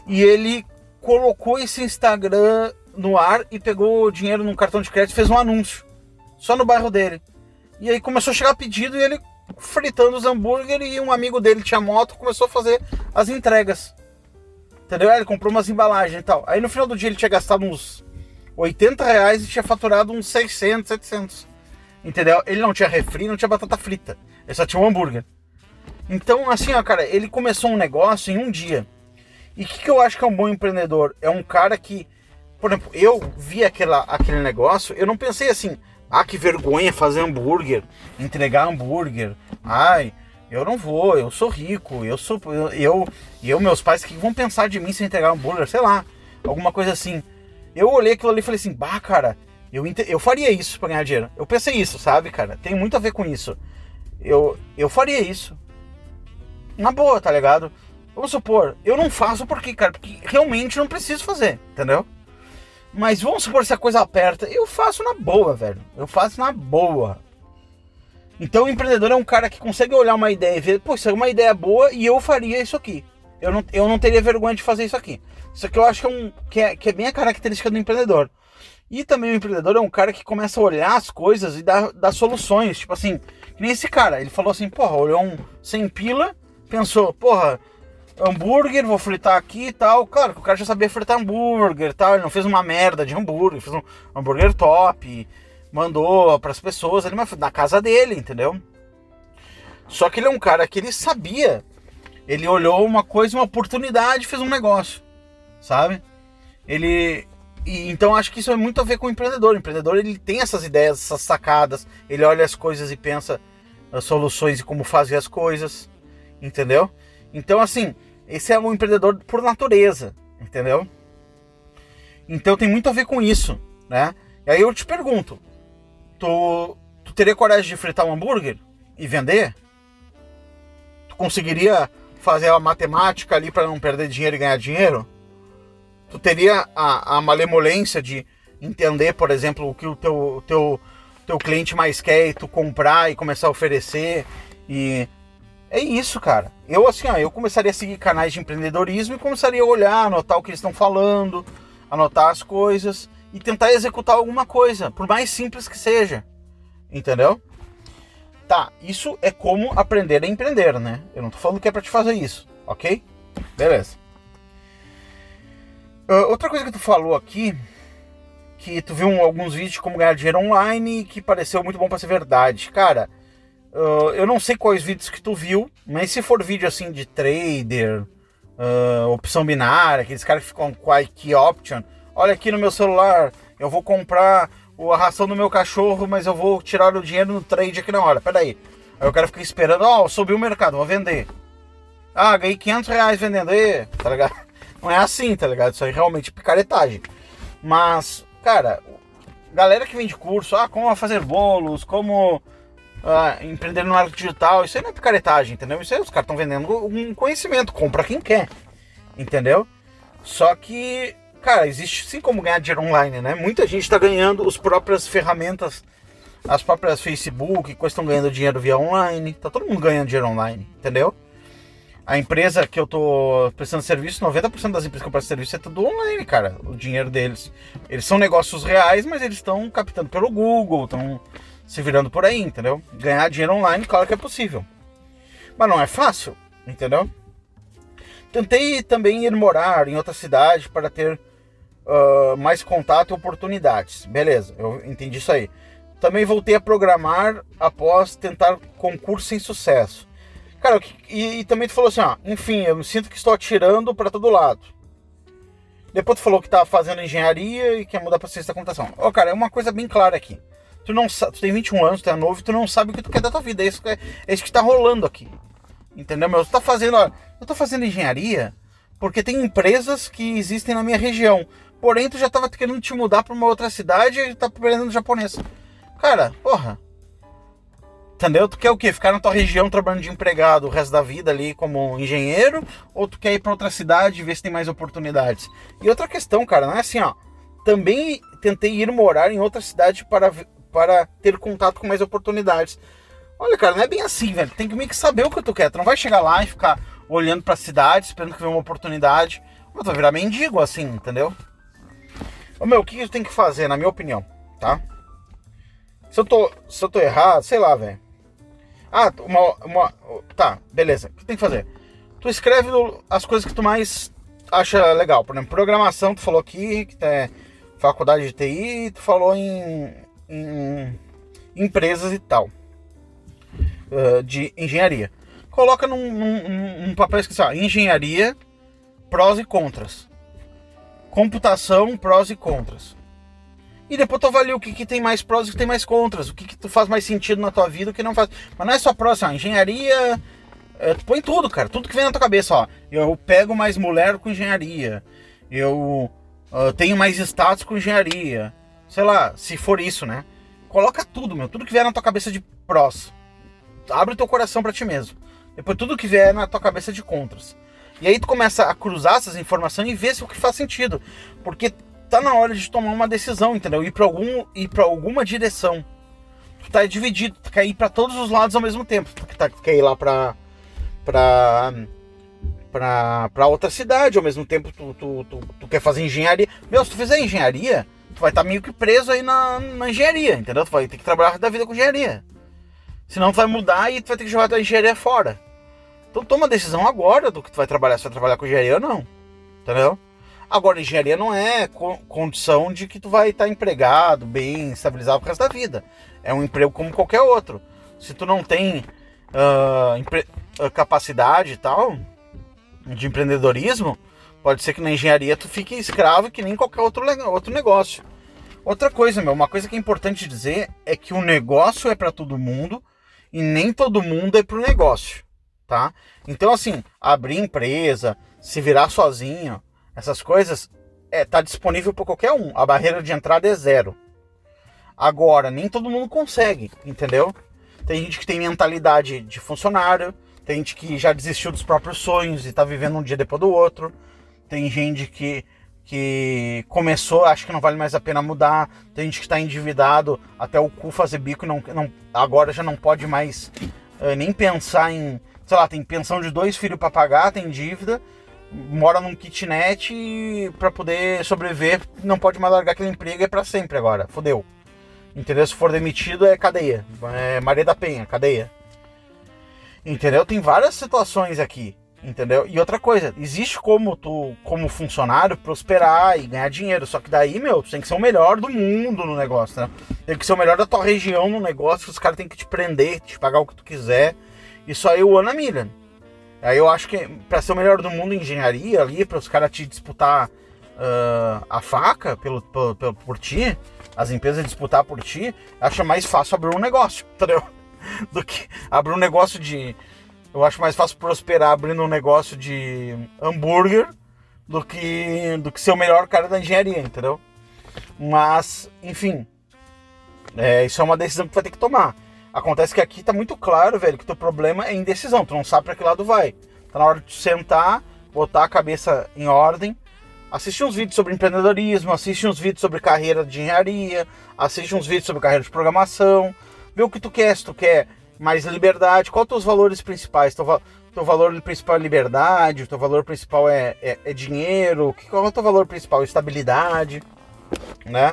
S4: e ele colocou esse Instagram no ar e pegou o dinheiro num cartão de crédito e fez um anúncio só no bairro dele. E aí começou a chegar pedido e ele fritando os hambúrguer e um amigo dele tinha moto começou a fazer as entregas. Entendeu? Ele comprou umas embalagens e tal. Aí no final do dia ele tinha gastado uns 80 reais e tinha faturado uns 600, 700. Entendeu? Ele não tinha refri, não tinha batata frita. Ele só tinha um hambúrguer. Então, assim, ó, cara, ele começou um negócio em um dia. E o que, que eu acho que é um bom empreendedor? É um cara que, por exemplo, eu vi aquela, aquele negócio, eu não pensei assim, ah, que vergonha fazer hambúrguer, entregar hambúrguer. Ai, eu não vou, eu sou rico, eu sou. Eu, eu, meus pais, que vão pensar de mim se eu entregar hambúrguer? Sei lá, alguma coisa assim. Eu olhei aquilo ali e falei assim, bah, cara, eu, eu faria isso pra ganhar dinheiro. Eu pensei isso, sabe, cara? Tem muito a ver com isso. Eu, eu faria isso. Na boa, tá ligado? Vamos supor, eu não faço porque, cara, porque realmente não preciso fazer, entendeu? Mas vamos supor se a coisa aperta, eu faço na boa, velho. Eu faço na boa. Então o empreendedor é um cara que consegue olhar uma ideia e ver, pô, isso é uma ideia boa e eu faria isso aqui. Eu não, eu não teria vergonha de fazer isso aqui. Isso aqui eu acho que é, um, que é, que é bem a característica do empreendedor. E também o empreendedor é um cara que começa a olhar as coisas e dar, soluções. Tipo assim, que nem esse cara. Ele falou assim, porra, olhou um sem pila, pensou, porra, hambúrguer, vou fritar aqui e tal. Claro que o cara já sabia fritar hambúrguer tal, ele não fez uma merda de hambúrguer, fez um hambúrguer top, mandou para as pessoas ali na casa dele, entendeu? Só que ele é um cara que ele sabia. Ele olhou uma coisa, uma oportunidade, fez um negócio, sabe? Ele e, então acho que isso é muito a ver com o empreendedor. O empreendedor ele tem essas ideias, essas sacadas, ele olha as coisas e pensa as soluções e como fazer as coisas, entendeu? Então assim, esse é um empreendedor por natureza, entendeu? Então tem muito a ver com isso, né? E aí eu te pergunto, tu, tu teria coragem de fritar um hambúrguer e vender? Tu conseguiria fazer a matemática ali para não perder dinheiro e ganhar dinheiro? Tu teria a, a malemolência de entender, por exemplo, o que o teu, teu, teu cliente mais quer e tu comprar e começar a oferecer e é isso, cara. Eu assim, ó, eu começaria a seguir canais de empreendedorismo e começaria a olhar, anotar o que eles estão falando, anotar as coisas e tentar executar alguma coisa, por mais simples que seja. Entendeu? Tá, isso é como aprender a empreender, né? Eu não tô falando que é para te fazer isso, ok? Beleza. Uh, outra coisa que tu falou aqui, que tu viu um, alguns vídeos de como ganhar dinheiro online que pareceu muito bom para ser verdade. Cara, Uh, eu não sei quais vídeos que tu viu, mas se for vídeo assim de trader, uh, opção binária, aqueles caras que ficam com a key option, olha aqui no meu celular, eu vou comprar a ração do meu cachorro, mas eu vou tirar o dinheiro no trade aqui na hora. Pera aí. Aí o cara fica esperando, ó, oh, subiu o mercado, vou vender. Ah, ganhei 500 reais vendendo, aí, tá ligado? (laughs) Não é assim, tá ligado? Isso aí é realmente picaretagem. Mas, cara, galera que vende curso, ah, como fazer bolos, como ah, empreender no marketing digital, isso aí não é picaretagem, entendeu? Isso aí os caras estão vendendo um conhecimento, compra quem quer, entendeu? Só que, cara, existe sim como ganhar dinheiro online, né? Muita gente está ganhando as próprias ferramentas, as próprias Facebook, coisas estão ganhando dinheiro via online, tá todo mundo ganhando dinheiro online, entendeu? A empresa que eu tô prestando serviço, 90% das empresas que eu presto serviço é tudo online, cara, o dinheiro deles. Eles são negócios reais, mas eles estão captando pelo Google, estão se virando por aí, entendeu? Ganhar dinheiro online, claro que é possível. Mas não é fácil, entendeu? Tentei também ir morar em outra cidade para ter uh, mais contato e oportunidades. Beleza, eu entendi isso aí. Também voltei a programar após tentar concurso sem sucesso. Cara, e, e também tu falou assim, ó, enfim, eu me sinto que estou atirando para todo lado. Depois tu falou que tá fazendo engenharia e quer mudar para ciência da computação. Ó, oh, cara, é uma coisa bem clara aqui. Tu não tu tem 21 anos, tu é novo, tu não sabe o que tu quer da tua vida. É isso que, é, é isso que tá rolando aqui. Entendeu, meu? Tu tá fazendo, ó, eu tô fazendo engenharia porque tem empresas que existem na minha região. Porém, tu já tava querendo te mudar para uma outra cidade e tá aprendendo japonês. Cara, porra. Entendeu? Tu quer o quê? Ficar na tua região trabalhando de empregado o resto da vida ali como engenheiro? Ou tu quer ir para outra cidade e ver se tem mais oportunidades? E outra questão, cara, não é assim, ó. Também tentei ir morar em outra cidade para, para ter contato com mais oportunidades. Olha, cara, não é bem assim, velho. Tem que meio que saber o que tu quer. Tu não vai chegar lá e ficar olhando pra cidade, esperando que venha uma oportunidade. Tu vai virar mendigo, assim, entendeu? Ô, meu, o que eu tenho que fazer, na minha opinião, tá? Se eu tô, se eu tô errado, sei lá, velho. Ah, uma, uma. Tá, beleza. O que tem que fazer? Tu escreve as coisas que tu mais acha legal. Por exemplo, programação, tu falou aqui, que é faculdade de TI, tu falou em, em empresas e tal. Uh, de engenharia. Coloca num, num, num papel escrito assim, engenharia, prós e contras. Computação, prós e contras. E depois tu avalia o que, que tem mais prós e o que tem mais contras, o que, que tu faz mais sentido na tua vida, o que não faz. Mas não é só prós, assim, engenharia. É, tu põe tudo, cara, tudo que vem na tua cabeça, ó. Eu pego mais mulher com engenharia. Eu uh, tenho mais status com engenharia. Sei lá, se for isso, né? Coloca tudo, meu, tudo que vier na tua cabeça de prós. Abre o teu coração para ti mesmo. Depois tudo que vier na tua cabeça de contras. E aí tu começa a cruzar essas informações e ver se o que faz sentido. Porque tá na hora de tomar uma decisão, entendeu? Ir para algum ir para alguma direção. Tu tá dividido, tu quer ir para todos os lados ao mesmo tempo. Tu, tá, tu quer ir lá para para para outra cidade, ao mesmo tempo tu, tu, tu, tu, quer fazer engenharia. Meu, se tu fizer engenharia, tu vai estar tá meio que preso aí na, na engenharia, entendeu? Tu vai ter que trabalhar da vida com engenharia. Senão tu vai mudar e tu vai ter que jogar a engenharia fora. Então toma a decisão agora do que tu vai trabalhar, se vai trabalhar com engenharia ou não. Entendeu? Agora, engenharia não é condição de que tu vai estar empregado, bem estabilizado pro resto da vida. É um emprego como qualquer outro. Se tu não tem uh, capacidade e tal de empreendedorismo, pode ser que na engenharia tu fique escravo que nem qualquer outro, outro negócio. Outra coisa, meu, uma coisa que é importante dizer é que o negócio é para todo mundo e nem todo mundo é pro negócio, tá? Então, assim, abrir empresa, se virar sozinho, essas coisas é, tá disponível para qualquer um. A barreira de entrada é zero. Agora, nem todo mundo consegue, entendeu? Tem gente que tem mentalidade de funcionário, tem gente que já desistiu dos próprios sonhos e tá vivendo um dia depois do outro. Tem gente que, que começou, acha que não vale mais a pena mudar. Tem gente que está endividado até o cu fazer bico não, não, agora já não pode mais uh, nem pensar em. Sei lá, tem pensão de dois filhos para pagar, tem dívida mora num kitnet para poder sobreviver, não pode mais largar aquele emprego, é para sempre agora, fodeu. Entendeu? Se for demitido é cadeia, é Maria da Penha, cadeia. Entendeu? Tem várias situações aqui, entendeu? E outra coisa, existe como tu, como funcionário, prosperar e ganhar dinheiro, só que daí, meu, tu tem que ser o melhor do mundo no negócio, né? Tem que ser o melhor da tua região no negócio, os caras têm que te prender, te pagar o que tu quiser. Isso aí o Ana Milha. Aí eu acho que para ser o melhor do mundo em engenharia ali, para os caras te disputar uh, a faca pelo, pelo, pelo, por ti, as empresas disputar por ti, acho mais fácil abrir um negócio, (laughs) entendeu? Do que abrir um negócio de. Eu acho mais fácil prosperar abrindo um negócio de hambúrguer do que, do que ser o melhor cara da engenharia, entendeu? Mas, enfim, é, isso é uma decisão que vai ter que tomar. Acontece que aqui tá muito claro, velho, que teu problema é indecisão. Tu não sabe para que lado vai. Tá na hora de sentar, botar a cabeça em ordem, assistir uns vídeos sobre empreendedorismo, assistir uns vídeos sobre carreira de engenharia, assistir uns vídeos sobre carreira de programação, ver o que tu quer, se tu quer mais liberdade, qual os teus valores principais? Teu, teu valor principal é liberdade, o teu valor principal é, é, é dinheiro, qual é o teu valor principal? Estabilidade, né?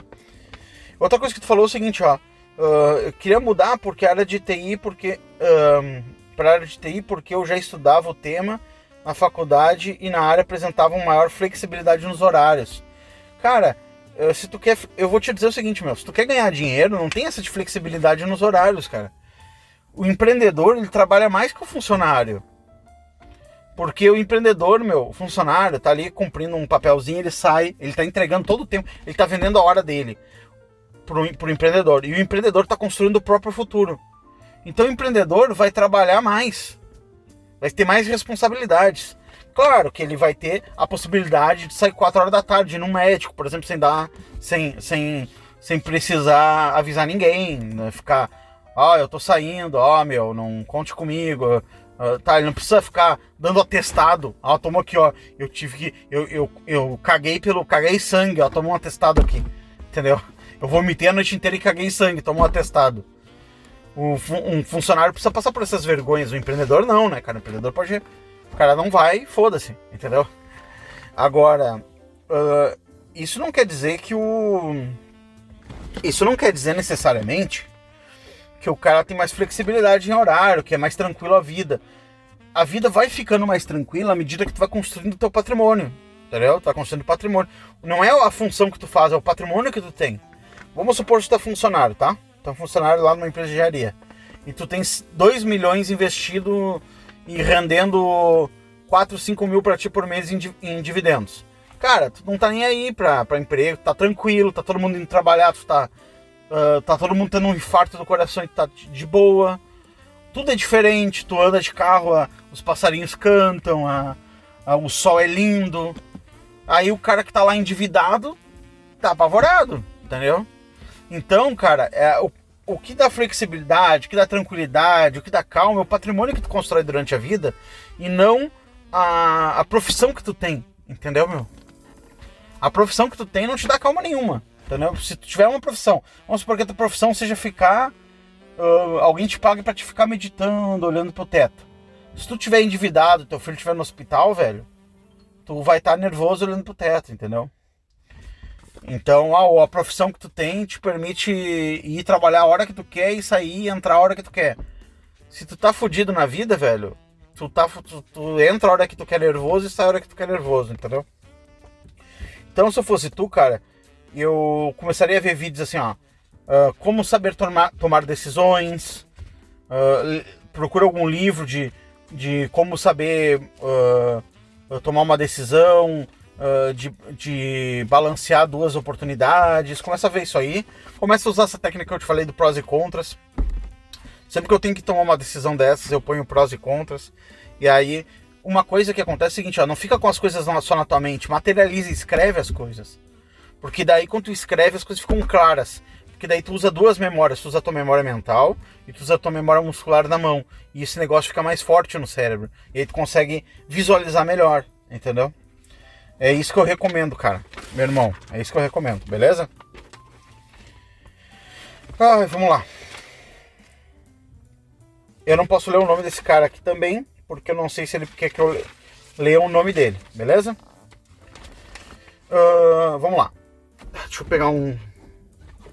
S4: Outra coisa que tu falou é o seguinte, ó, Uh, eu queria mudar porque a área de TI, porque uh, para a área de TI, porque eu já estudava o tema, na faculdade e na área apresentavam maior flexibilidade nos horários. Cara, eh, se tu quer, eu vou te dizer o seguinte, meu, se tu quer ganhar dinheiro, não tem essa de flexibilidade nos horários, cara. O empreendedor, ele trabalha mais que o funcionário. Porque o empreendedor, meu, o funcionário, tá ali cumprindo um papelzinho, ele sai, ele tá entregando todo o tempo, ele tá vendendo a hora dele pro, pro empreendedor. E o empreendedor tá construindo o próprio futuro. Então o empreendedor vai trabalhar mais, vai ter mais responsabilidades. Claro que ele vai ter a possibilidade de sair 4 horas da tarde num médico, por exemplo, sem dar, sem, sem, sem precisar avisar ninguém, né? ficar, ó, oh, eu tô saindo, ó, oh, meu, não conte comigo, Uh, tá, ele não precisa ficar dando atestado. Ó, tomou aqui, ó. Eu tive que. Eu, eu, eu caguei pelo. Caguei sangue, ó. Tomou um atestado aqui. Entendeu? Eu vomitei a noite inteira e caguei sangue, tomou um atestado. O, um funcionário precisa passar por essas vergonhas. O empreendedor não, né, cara? O empreendedor pode. O cara não vai, foda-se, entendeu? Agora, uh, isso não quer dizer que o. Isso não quer dizer necessariamente que o cara tem mais flexibilidade em horário, que é mais tranquilo a vida. A vida vai ficando mais tranquila à medida que tu vai construindo teu patrimônio, entendeu? Tu vai construindo patrimônio. Não é a função que tu faz, é o patrimônio que tu tem. Vamos supor que tu é funcionário, tá? Tu é funcionário lá numa empresa de engenharia. E tu tens 2 milhões investido e rendendo 4, 5 mil para ti por mês em, em, dividendos. Cara, tu não tá nem aí pra, pra emprego, tá tranquilo, tá todo mundo indo trabalhar, tu tá Uh, tá todo mundo tendo um infarto do coração e tá de boa. Tudo é diferente, tu anda de carro, uh, os passarinhos cantam, uh, o sol é lindo. Aí o cara que tá lá endividado tá apavorado, entendeu? Então, cara, é, o, o que dá flexibilidade, o que dá tranquilidade, o que dá calma é o patrimônio que tu constrói durante a vida e não a, a profissão que tu tem, entendeu, meu? A profissão que tu tem não te dá calma nenhuma. Entendeu? Se tu tiver uma profissão, vamos supor que a tua profissão seja ficar. Uh, alguém te pague para te ficar meditando, olhando pro teto. Se tu tiver endividado, teu filho estiver no hospital, velho, tu vai estar tá nervoso olhando pro teto, entendeu? Então a, a profissão que tu tem te permite ir trabalhar a hora que tu quer e sair e entrar a hora que tu quer. Se tu tá fudido na vida, velho, tu, tá, tu, tu entra a hora que tu quer nervoso e sai a hora que tu quer nervoso, entendeu? Então se eu fosse tu, cara, eu começaria a ver vídeos assim, ó, uh, como saber tomar, tomar decisões, uh, procura algum livro de, de como saber uh, tomar uma decisão, de, de balancear duas oportunidades, começa a ver isso aí, começa a usar essa técnica que eu te falei do prós e contras. Sempre que eu tenho que tomar uma decisão dessas, eu ponho prós e contras. E aí, uma coisa que acontece é o seguinte, ó, não fica com as coisas só na tua mente, materializa e escreve as coisas. Porque daí quando tu escreve as coisas ficam claras. Porque daí tu usa duas memórias, tu usa a tua memória mental e tu usa a tua memória muscular na mão. E esse negócio fica mais forte no cérebro. E aí tu consegue visualizar melhor, entendeu? É isso que eu recomendo, cara. Meu irmão, é isso que eu recomendo, beleza? Ah, vamos lá. Eu não posso ler o nome desse cara aqui também, porque eu não sei se ele quer que eu leia o nome dele, beleza? Uh, vamos lá. Deixa eu pegar um,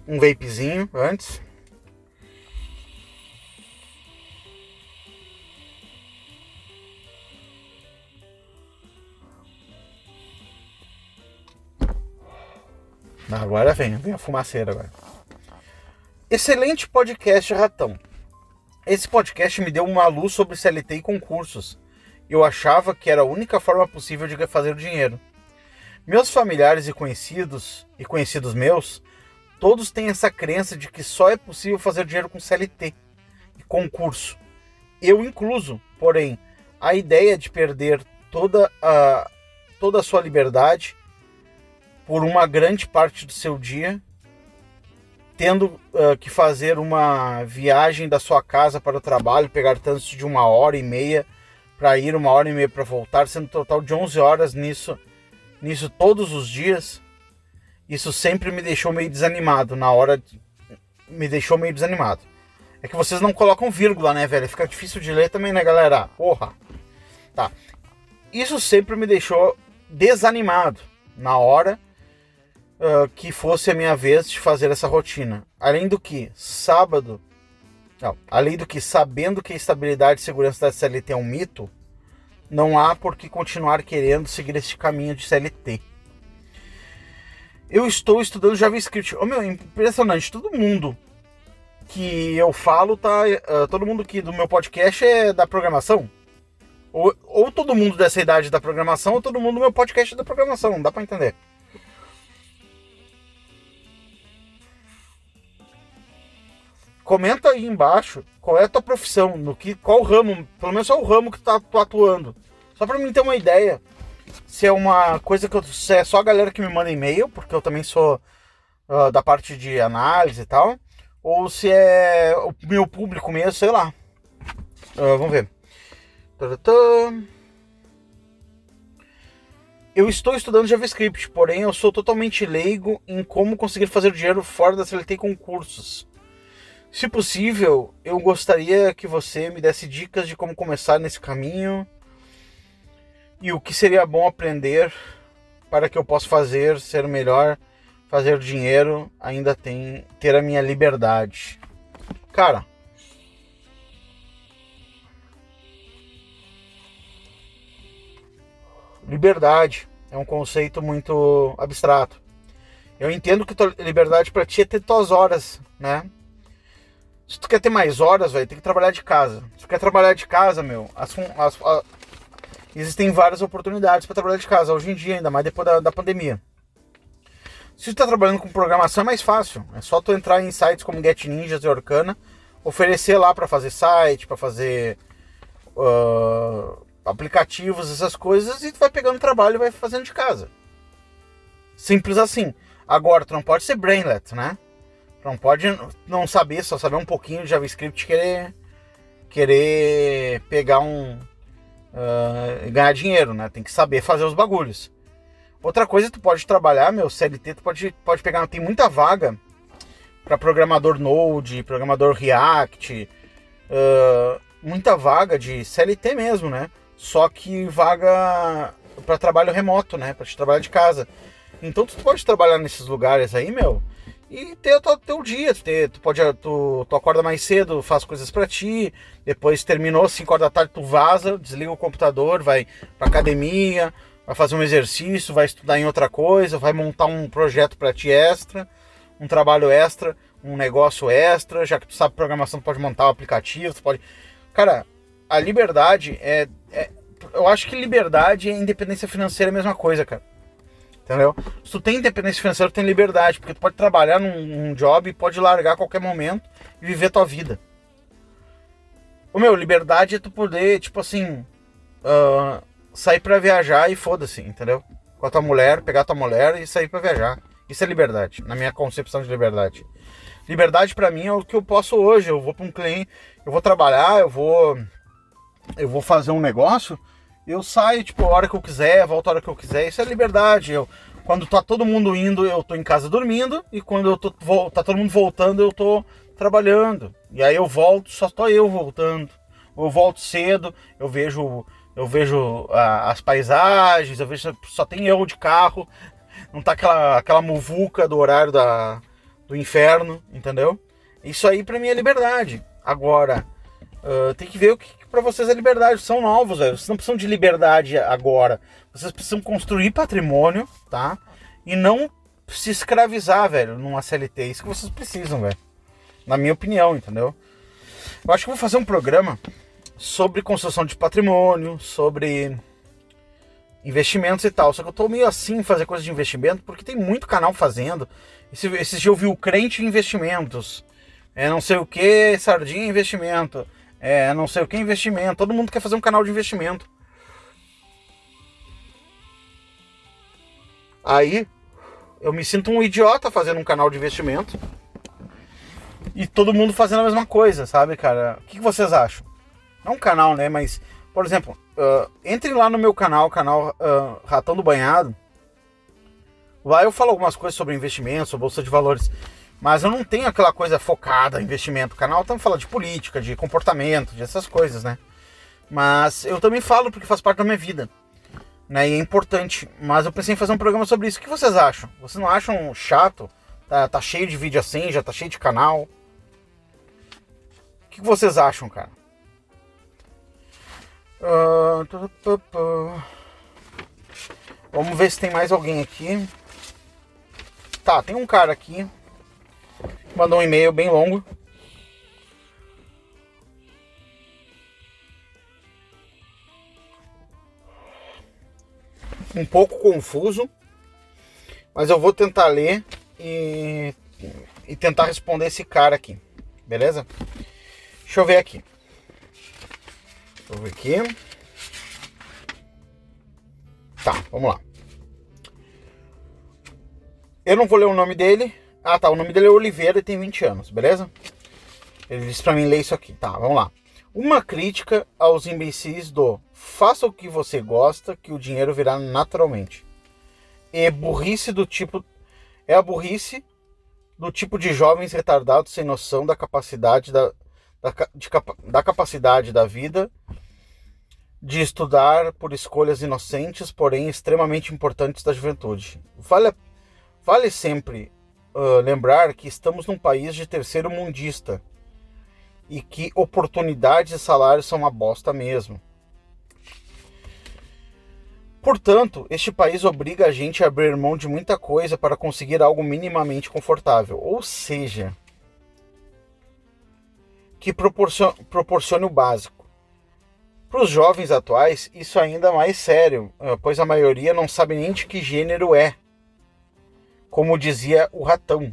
S4: um vapezinho antes. Agora vem, vem a fumaceira agora. Excelente podcast, Ratão. Esse podcast me deu uma luz sobre CLT e concursos. Eu achava que era a única forma possível de fazer dinheiro. Meus familiares e conhecidos, e conhecidos meus, todos têm essa crença de que só é possível fazer dinheiro com CLT e concurso. Eu incluso, porém, a ideia de perder toda a, toda a sua liberdade por uma grande parte do seu dia, tendo uh, que fazer uma viagem da sua casa para o trabalho, pegar tanto de uma hora e meia para ir, uma hora e meia para voltar, sendo um total de 11 horas nisso nisso todos os dias, isso sempre me deixou meio desanimado. Na hora. De... Me deixou meio desanimado. É que vocês não colocam vírgula, né, velho? Fica difícil de ler também, né, galera? Porra. Tá. Isso sempre me deixou desanimado na hora uh, que fosse a minha vez de fazer essa rotina. Além do que, sábado. Não, além do que, sabendo que a estabilidade e segurança da CLT é um mito, Não há por que continuar querendo seguir este caminho de CLT. Eu estou estudando JavaScript. Oh, meu, impressionante. Todo mundo que eu falo, tá. Uh, todo mundo que do meu podcast é da programação. Ou, ou todo mundo dessa idade da programação, ou todo mundo do meu podcast é da programação. Não dá pra entender. Comenta aí embaixo qual é a tua profissão, no que, qual ramo, pelo menos só o ramo que tá, tu atuando. Só pra mim ter uma ideia. Se é uma coisa que eu. Se é só a galera que me manda e-mail, porque eu também sou uh, da parte de análise e tal. Ou se é o meu público mesmo, sei lá. Uh, vamos ver. Eu estou estudando JavaScript, porém eu sou totalmente leigo em como conseguir fazer dinheiro fora da CLT com cursos. Se possível, eu gostaria que você me desse dicas de como começar nesse caminho e o que seria bom aprender para que eu possa fazer ser melhor, fazer dinheiro, ainda tem ter a minha liberdade. Cara, liberdade é um conceito muito abstrato. Eu entendo que liberdade para ti é ter tuas horas, né? Se tu quer ter mais horas, vai tem que trabalhar de casa. Se tu quer trabalhar de casa, meu, as, as, as, existem várias oportunidades para trabalhar de casa, hoje em dia, ainda mais depois da, da pandemia. Se tu está trabalhando com programação é mais fácil. É só tu entrar em sites como Get Ninjas e Orkana, oferecer lá para fazer site, para fazer uh, aplicativos, essas coisas, e tu vai pegando trabalho e vai fazendo de casa. Simples assim. Agora, tu não pode ser brainlet, né? Não pode não saber, só saber um pouquinho de JavaScript querer querer pegar um uh, ganhar dinheiro, né? Tem que saber fazer os bagulhos. Outra coisa, tu pode trabalhar, meu CLT, tu pode, pode pegar, tem muita vaga para programador Node, programador React, uh, muita vaga de CLT mesmo, né? Só que vaga para trabalho remoto, né? Para te trabalhar de casa. Então tu pode trabalhar nesses lugares aí, meu, e ter o teu, teu dia. Ter, tu pode tu, tu acorda mais cedo, faz coisas para ti, depois terminou 5 horas da tarde, tu vaza, desliga o computador, vai pra academia, vai fazer um exercício, vai estudar em outra coisa, vai montar um projeto para ti extra, um trabalho extra, um negócio extra, já que tu sabe programação, tu pode montar um aplicativo, tu pode. Cara, a liberdade é, é eu acho que liberdade e independência financeira é a mesma coisa, cara. Entendeu? Se tu tem independência financeira, tu tem liberdade, porque tu pode trabalhar num, num job e pode largar a qualquer momento e viver tua vida. O meu, liberdade é tu poder, tipo assim, uh, sair para viajar e foda-se, entendeu? Com a tua mulher, pegar tua mulher e sair para viajar. Isso é liberdade, na minha concepção de liberdade. Liberdade para mim é o que eu posso hoje. Eu vou para um cliente, eu vou trabalhar, eu vou eu vou fazer um negócio, eu saio, tipo, a hora que eu quiser, volto a hora que eu quiser. Isso é liberdade. Eu, quando tá todo mundo indo, eu tô em casa dormindo. E quando eu tô, tá todo mundo voltando, eu tô trabalhando. E aí eu volto, só tô eu voltando. Eu volto cedo, eu vejo eu vejo as paisagens, eu vejo só tem eu de carro, não tá aquela, aquela muvuca do horário da, do inferno, entendeu? Isso aí para mim é liberdade. Agora, uh, tem que ver o que, para vocês é liberdade. São novos, velho. Vocês não precisam de liberdade agora. Vocês precisam construir patrimônio, tá? E não se escravizar, velho, numa CLT. É isso que vocês precisam, velho. Na minha opinião, entendeu? Eu acho que vou fazer um programa sobre construção de patrimônio, sobre investimentos e tal. Só que eu tô meio assim fazer coisa de investimento, porque tem muito canal fazendo. Esse, esses dias eu vi o Crente Investimentos. É não sei o que, Sardinha Investimento é, não sei o que investimento. Todo mundo quer fazer um canal de investimento. Aí eu me sinto um idiota fazendo um canal de investimento. E todo mundo fazendo a mesma coisa, sabe, cara? O que vocês acham? Não é um canal, né? Mas, por exemplo, uh, entrem lá no meu canal, canal uh, Ratão do Banhado. Lá eu falo algumas coisas sobre investimentos, sobre bolsa de valores. Mas eu não tenho aquela coisa focada investimento. O canal também fala de política, de comportamento, de essas coisas, né? Mas eu também falo porque faz parte da minha vida. Né? E é importante. Mas eu pensei em fazer um programa sobre isso. O que vocês acham? Vocês não acham chato? Tá, tá cheio de vídeo assim, já tá cheio de canal. O que vocês acham, cara? Ah. Vamos ver se tem mais alguém aqui. Tá, tem um cara aqui. Mandou um e-mail bem longo. Um pouco confuso. Mas eu vou tentar ler e, e tentar responder esse cara aqui. Beleza? Deixa eu ver aqui. Deixa eu ver aqui. Tá, vamos lá. Eu não vou ler o nome dele. Ah, tá. O nome dele é Oliveira e tem 20 anos, beleza? Ele disse pra mim ler isso aqui. Tá, vamos lá. Uma crítica aos imbecis do faça o que você gosta, que o dinheiro virá naturalmente. E burrice do tipo. É a burrice do tipo de jovens retardados sem noção da capacidade da, da, de da capacidade da vida de estudar por escolhas inocentes, porém extremamente importantes da juventude. Vale, vale sempre ah, lembrar que estamos num país de terceiro mundista e que oportunidades e salários são uma bosta mesmo. Portanto, este país obriga a gente a abrir mão de muita coisa para conseguir algo minimamente confortável, ou seja, que proporcione, o básico. Para os jovens atuais, isso ainda é mais sério, eh, pois a maioria não sabe nem de que gênero é. Como dizia o ratão,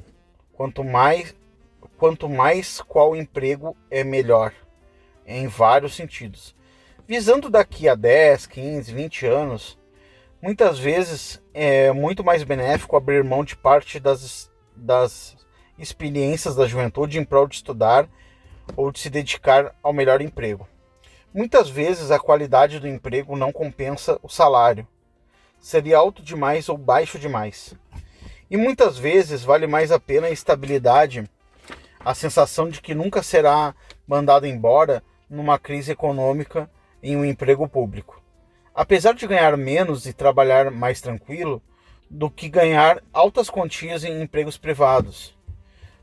S4: quanto mais, quanto mais qual emprego é melhor, em vários sentidos. Visando daqui a 10, 15, 20 anos, muitas vezes é muito mais benéfico abrir mão de parte das, das experiências da juventude em prol de estudar ou de se dedicar ao melhor emprego. Muitas vezes a qualidade do emprego não compensa o salário. Seria alto demais ou baixo demais. E muitas vezes vale mais a pena a estabilidade, a sensação de que nunca será mandado embora numa crise econômica em um emprego público. Apesar de ganhar menos e trabalhar mais tranquilo do que ganhar altas quantias em empregos privados,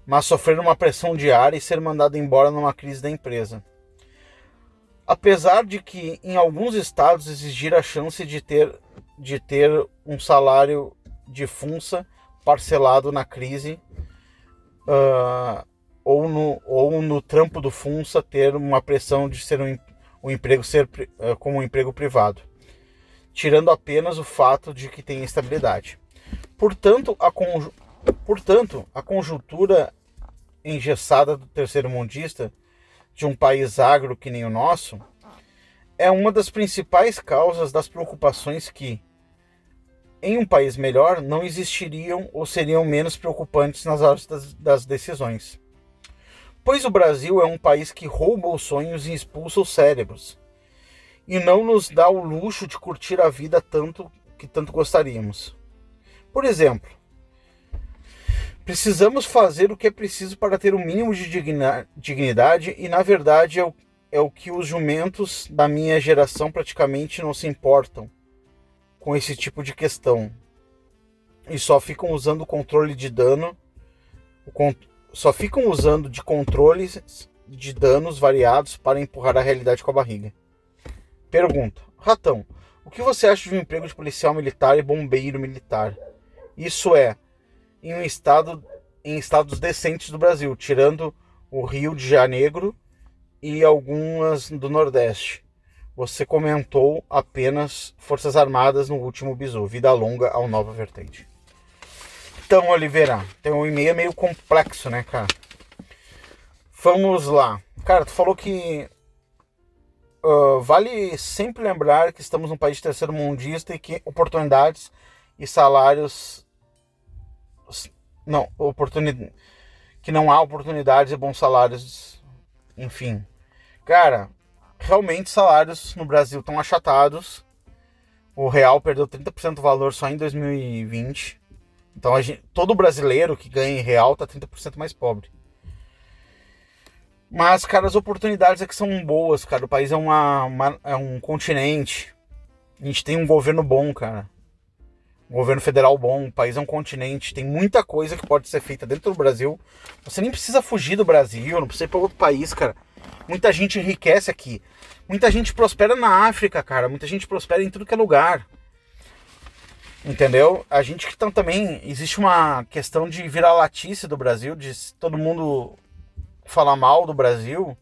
S4: mas sofrer uma pressão diária e ser mandado embora numa crise da empresa. Apesar de que em alguns estados exigir a chance de ter, de ter um salário de funça parcelado na crise ah, ou, no, ou no trampo do funça ter uma pressão de ser um, um emprego ser ah, como um emprego privado, tirando apenas o fato de que tem estabilidade. Portanto, a, conju- portanto, a conjuntura engessada do terceiro mundista de um país agro que nem o nosso é uma das principais causas das preocupações que, em um país melhor, não existiriam ou seriam menos preocupantes nas horas das, das decisões. Pois o Brasil é um país que rouba os sonhos e expulsa os cérebros, e não nos dá o luxo de curtir a vida tanto que tanto gostaríamos. Por exemplo, precisamos fazer o que é preciso para ter o mínimo de dignidade, e na verdade é o, é o que os jumentos da minha geração praticamente não se importam com esse tipo de questão. E só ficam usando o controle de dano, o con- só ficam usando de controles de danos variados para empurrar a realidade com a barriga. Pergunta: Ratão, o que você acha de um emprego de policial militar e bombeiro militar? Isso é, em um estado em estados decentes do Brasil, tirando o Rio de Janeiro e algumas do Nordeste. Você comentou apenas Forças Armadas no último bizu. Vida longa ao Nova Vertente. Então, Oliveira, tem um e-mail meio complexo, né, cara? Vamos lá. Cara, tu falou que ah, vale sempre lembrar que estamos num país terceiro mundista e que oportunidades e salários não, oportunidade que não há oportunidades e bons salários, enfim. Cara, realmente salários no Brasil estão achatados. O real perdeu 30% do valor só em 2020. Então gente, todo brasileiro que ganha em real tá 30% mais pobre. Mas, cara, as oportunidades é que são boas, cara. O país é, uma, uma- é um continente. A gente tem um governo bom, cara. Um governo federal bom. O país é um continente. Tem muita coisa que pode ser feita dentro do Brasil. Você nem precisa fugir do Brasil, não precisa ir para outro país, cara. Muita gente enriquece aqui. Muita gente prospera na África, cara. Muita gente prospera em tudo que é lugar. Entendeu? A gente que então, também. Existe uma questão de virar latice do Brasil, de todo mundo falar mal do Brasil,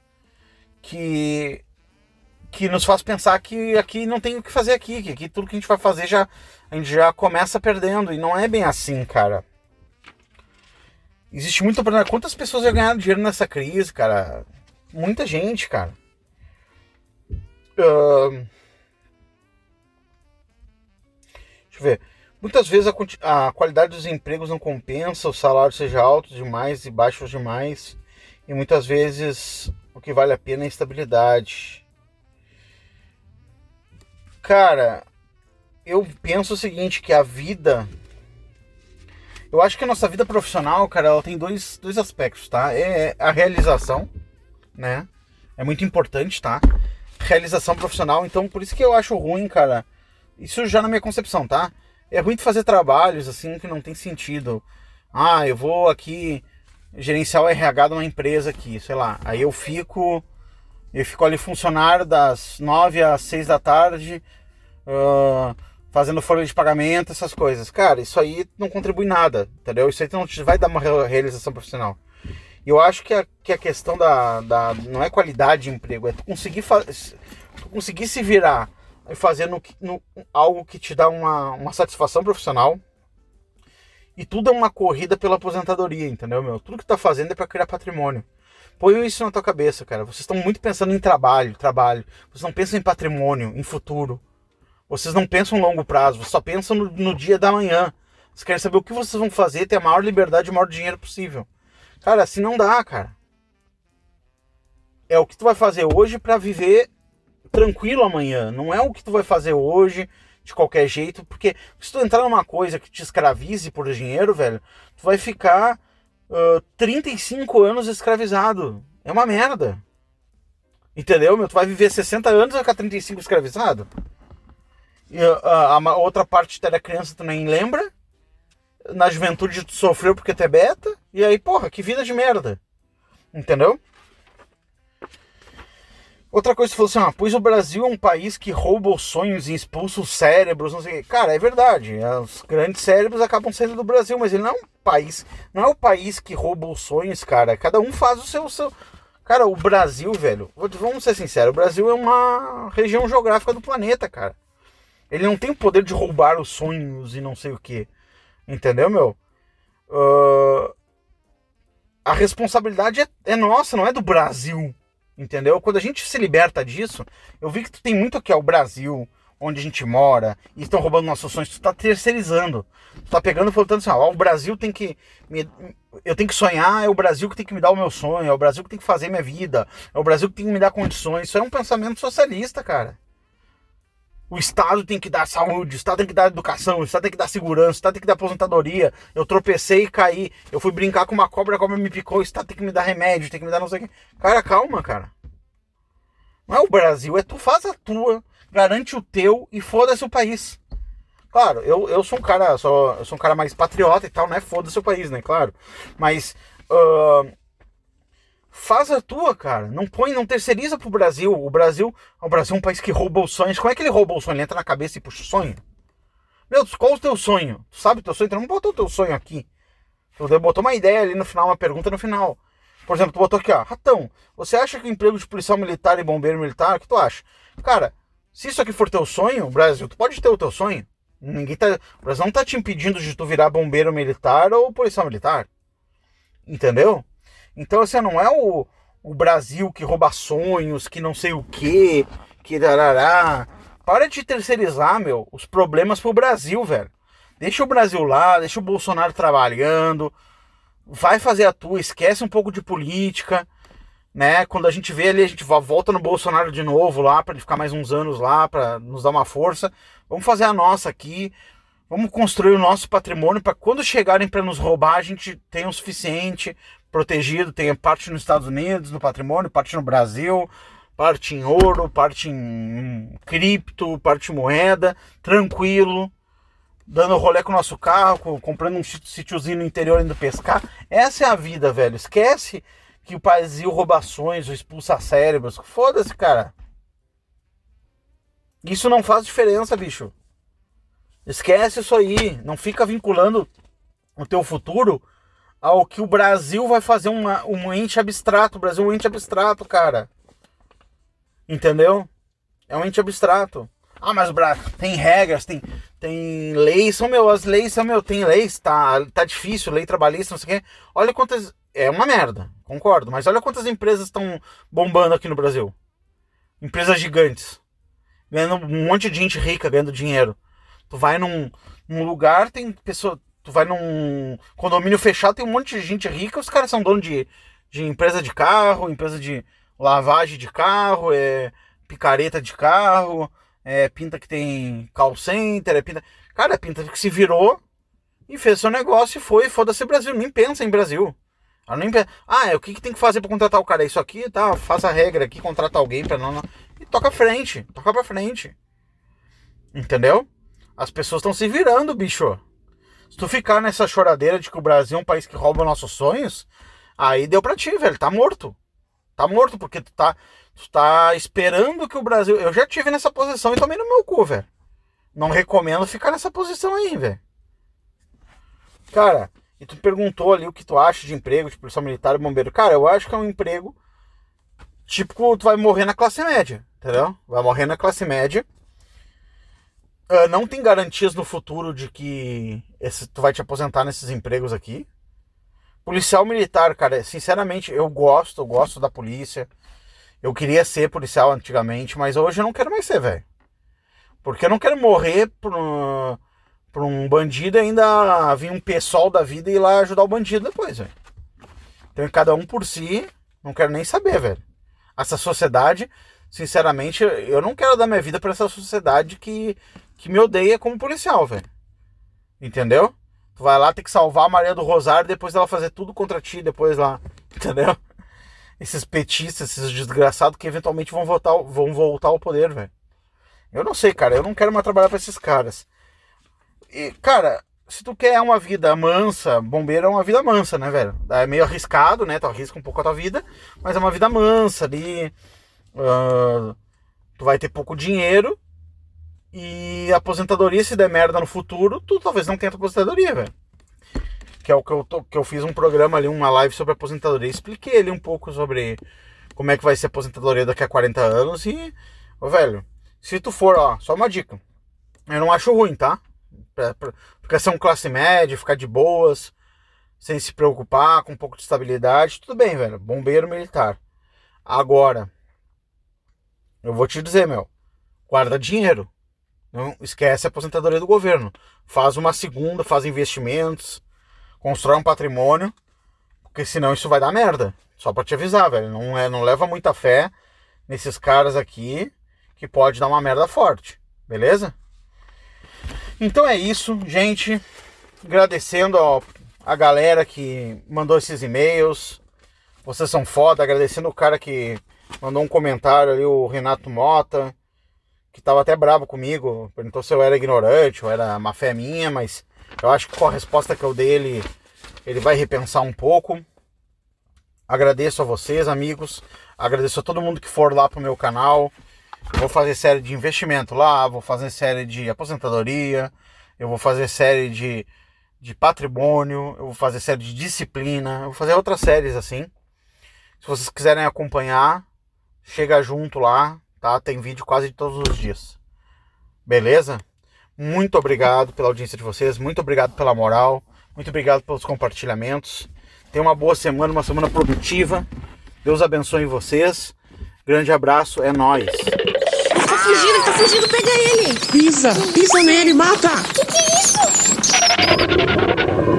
S4: que. Que nos faz pensar que aqui não tem o que fazer aqui, que aqui tudo que a gente vai fazer já. a gente já começa perdendo. E não é bem assim, cara. Existe muita oportunidade. Quantas pessoas já ganharam dinheiro nessa crise, cara? Muita gente, cara. Uh... Deixa eu ver. Muitas vezes a, a, qualidade dos empregos não compensa, o salário seja alto demais e baixo demais. E muitas vezes o que vale a pena é a estabilidade. Cara, eu penso o seguinte, que a vida eu acho que a nossa vida profissional, cara, ela tem dois, dois aspectos, tá? É a realização, né? É muito importante, tá? Realização profissional, então por isso que eu acho ruim, cara. Isso já na minha concepção, tá? É ruim fazer trabalhos assim que não tem sentido. Ah, eu vou aqui gerenciar o RH de uma empresa aqui, sei lá. Aí eu fico. Eu fico ali funcionário das nove às seis da tarde. Uh, fazendo folha de pagamento, essas coisas. Cara, isso aí não contribui nada, entendeu? Isso aí não te vai dar uma realização profissional. E eu acho que a, que a questão da, da. não é qualidade de emprego, é tu conseguir, tu conseguir se virar e fazer no, no, algo que te dá uma, uma satisfação profissional. E tudo é uma corrida pela aposentadoria, entendeu, meu? Tudo que tá fazendo é para criar patrimônio. Põe isso na tua cabeça, cara. Vocês estão muito pensando em trabalho, trabalho. Vocês não pensam em patrimônio, em futuro. Vocês não pensam em longo prazo, vocês só pensam no, no dia da manhã. Vocês querem saber o que vocês vão fazer, ter a maior liberdade e o maior dinheiro possível. Cara, assim não dá, cara. É o que tu vai fazer hoje para viver tranquilo amanhã. Não é o que tu vai fazer hoje de qualquer jeito, porque se tu entrar numa coisa que te escravize por dinheiro, velho, tu vai ficar uh, 35 anos escravizado. É uma merda. Entendeu, meu? Tu vai viver 60 anos e ficar 35 escravizado. E a, a, outra parte da criança também lembra. Na juventude tu sofreu porque tu é beta. E aí, porra, que vida de merda. Entendeu? Outra coisa que você falou assim, ah, pois o Brasil é um país que rouba os sonhos e expulsa os cérebros, não sei o quê. Cara, é verdade. Os grandes cérebros acabam sendo do Brasil, mas ele não é um país. Não é o país que rouba os sonhos, cara. Cada um faz o seu. Seu... Cara, o Brasil, velho, vamos ser sinceros, o Brasil é uma região geográfica do planeta, cara. Ele não tem o poder de roubar os sonhos e não sei o que. Entendeu, meu? Uh, a responsabilidade é, é, nossa, não é do Brasil. Entendeu? Quando a gente se liberta disso, eu vi que tu tem muito aqui, ó, o Brasil, onde a gente mora, e estão roubando nossos sonhos, tu tá terceirizando. Tu tá pegando e falando assim, ó, o Brasil tem que. Me, eu tenho que sonhar, é o Brasil que tem que me dar o meu sonho, é o Brasil que tem que fazer minha vida, é o Brasil que tem que me dar condições. Isso é um pensamento socialista, cara. O Estado tem que dar saúde, o Estado tem que dar educação, o Estado tem que dar segurança, o Estado tem que dar aposentadoria. Eu tropecei e caí. Eu fui brincar com uma cobra, a cobra me picou, o Estado tem que me dar remédio, tem que me dar não sei o que. Cara, calma, cara. Não é o Brasil, é tu faz a tua, garante o teu e foda-se o país. Claro, eu, eu sou um cara, sou, eu sou um cara mais patriota e tal, né? Foda-se o país, né? Claro. Mas. Uh, Faz a tua, cara. Não põe, não terceiriza pro Brasil. O Brasil, o Brasil é um país que rouba os sonhos. Como é que ele rouba o sonho? Ele entra na cabeça e puxa o sonho? Meu Deus, qual o teu sonho? Tu sabe o teu sonho? Tu não botou o teu sonho aqui. Tu botou uma ideia ali no final, uma pergunta no final. Por exemplo, tu botou aqui, ó. Ratão, você acha que o emprego de policial militar e bombeiro militar, o que tu acha? Cara, se isso aqui for teu sonho, Brasil, tu pode ter o teu sonho. Ninguém tá, o Brasil não tá te impedindo de tu virar bombeiro militar ou policial militar. Entendeu? Então, assim, não é o, o Brasil que rouba sonhos, que não sei o que, que darará. Para de terceirizar, meu, os problemas pro Brasil, velho. Deixa o Brasil lá, deixa o Bolsonaro trabalhando. Vai fazer a tua, esquece um pouco de política, né? Quando a gente vê ali, a gente volta no Bolsonaro de novo lá, para ele ficar mais uns anos lá, para nos dar uma força. Vamos fazer a nossa aqui. Vamos construir o nosso patrimônio para quando chegarem para nos roubar, a gente tenha o suficiente protegido, tem parte nos Estados Unidos, no patrimônio, parte no Brasil, parte em ouro, parte em cripto, parte em moeda, tranquilo, dando rolê com o nosso carro, comprando um sítiozinho no interior indo pescar. Essa é a vida, velho. Esquece que o Brasil rouba ações expulsa cérebros. Foda-se, cara. Isso não faz diferença, bicho. Esquece isso aí. Não fica vinculando o teu futuro ao que o Brasil vai fazer uma, um ente abstrato. O Brasil é um ente abstrato, cara. Entendeu? É um ente abstrato. Ah, mas tem regras, tem, tem leis. São meu, as leis são meu, tem leis, tá, tá difícil, lei trabalhista, não sei o quê. Olha quantas. É uma merda, concordo. Mas olha quantas empresas estão bombando aqui no Brasil. Empresas gigantes. Ganhando um monte de gente rica, ganhando dinheiro. Tu vai num, num lugar, tem pessoa. Tu vai num condomínio fechado, tem um monte de gente rica, os caras são donos de, de empresa de carro, empresa de lavagem de carro, é picareta de carro, é pinta que tem call center, é pinta. Cara, é pinta que se virou e fez seu negócio e foi, foda-se Brasil, nem pensa em Brasil. Ela nem pensa, ah, é, o que, que tem que fazer para contratar o cara? É isso aqui, tá? Faça a regra aqui, contrata alguém para não, não. E toca frente, toca pra frente. Entendeu? As pessoas estão se virando, bicho. Se tu ficar nessa choradeira de que o Brasil é um país que rouba nossos sonhos, aí deu pra ti, velho. Tá morto. Tá morto, porque tu tá, tu tá esperando que o Brasil. Eu já tive nessa posição e tomei no meu cu, velho. Não recomendo ficar nessa posição aí, velho. Cara, e tu perguntou ali o que tu acha de emprego de policial militar e bombeiro. Cara, eu acho que é um emprego. Tipo, tu vai morrer na classe média, entendeu? Vai morrer na classe média. Uh, não tem garantias no futuro de que esse, tu vai te aposentar nesses empregos aqui. Policial militar, cara, sinceramente, eu gosto, eu gosto da polícia. Eu queria ser policial antigamente, mas hoje eu não quero mais ser, velho. Porque eu não quero morrer um- por um bandido e ainda vir um pessoal da vida e ir lá ajudar o bandido depois, velho. Então, cada um por si, não quero nem saber, velho. Essa sociedade, sinceramente, eu não quero dar minha vida pra essa sociedade que, que me odeia como policial, velho. Entendeu? Tu vai lá ter que salvar a Maria do Rosário depois dela fazer tudo contra ti, depois lá. (laughs) Entendeu? Esses petistas, esses desgraçados que eventualmente vão voltar, vão voltar ao poder, velho. Eu não sei, cara. Eu não quero mais trabalhar pra esses caras. E, cara, se tu quer uma vida mansa, bombeiro é uma vida mansa, né, velho? É meio arriscado, né? Tu arrisca um pouco a tua vida, mas é uma vida mansa ali. ah, tu vai ter pouco dinheiro. E aposentadoria, se der merda no futuro, tu talvez não tenha aposentadoria, velho. Que é o que eu, tô- que eu fiz um programa ali, uma live sobre aposentadoria. Expliquei ali um pouco sobre como é que vai ser a aposentadoria daqui a 40 anos. E, ô, velho, se tu for, ó, só uma dica. Eu não acho ruim, tá? Pra, pra ser um classe média, ficar de boas, sem se preocupar, com um pouco de estabilidade, tudo bem, velho. Bombeiro militar. Agora, eu vou te dizer, meu, guarda dinheiro. Não esquece a aposentadoria do governo. Faz uma segunda, faz investimentos, constrói um patrimônio, porque senão isso vai dar merda. Só pra te avisar, velho. Não, é, não leva muita fé nesses caras aqui, que pode dar uma merda forte. Beleza? Então é isso, gente. Agradecendo a galera que mandou esses e-mails. Vocês são foda. Agradecendo o cara que mandou um comentário ali, o Renato Mota, que tava até bravo comigo. Perguntou se eu era ignorante ou era má fé minha, mas eu acho que com a resposta que eu dei, ele, ele vai repensar um pouco. Agradeço a vocês, amigos. Agradeço a todo mundo que for lá pro meu canal. Eu vou fazer série de investimento lá, vou fazer série de aposentadoria, eu vou fazer série de, de patrimônio, eu vou fazer série de disciplina, eu vou fazer outras séries assim. Se vocês quiserem acompanhar, chega junto lá, tá? Tem vídeo quase todos os dias. Beleza? Muito obrigado pela audiência de vocês, muito obrigado pela moral, muito obrigado pelos compartilhamentos. Tenha uma boa semana, uma semana produtiva. Deus abençoe vocês. Grande abraço, é nóis.
S1: Tá fugindo, tá fugindo, pega ele!
S5: Pisa, pisa nele, mata!
S1: Que que é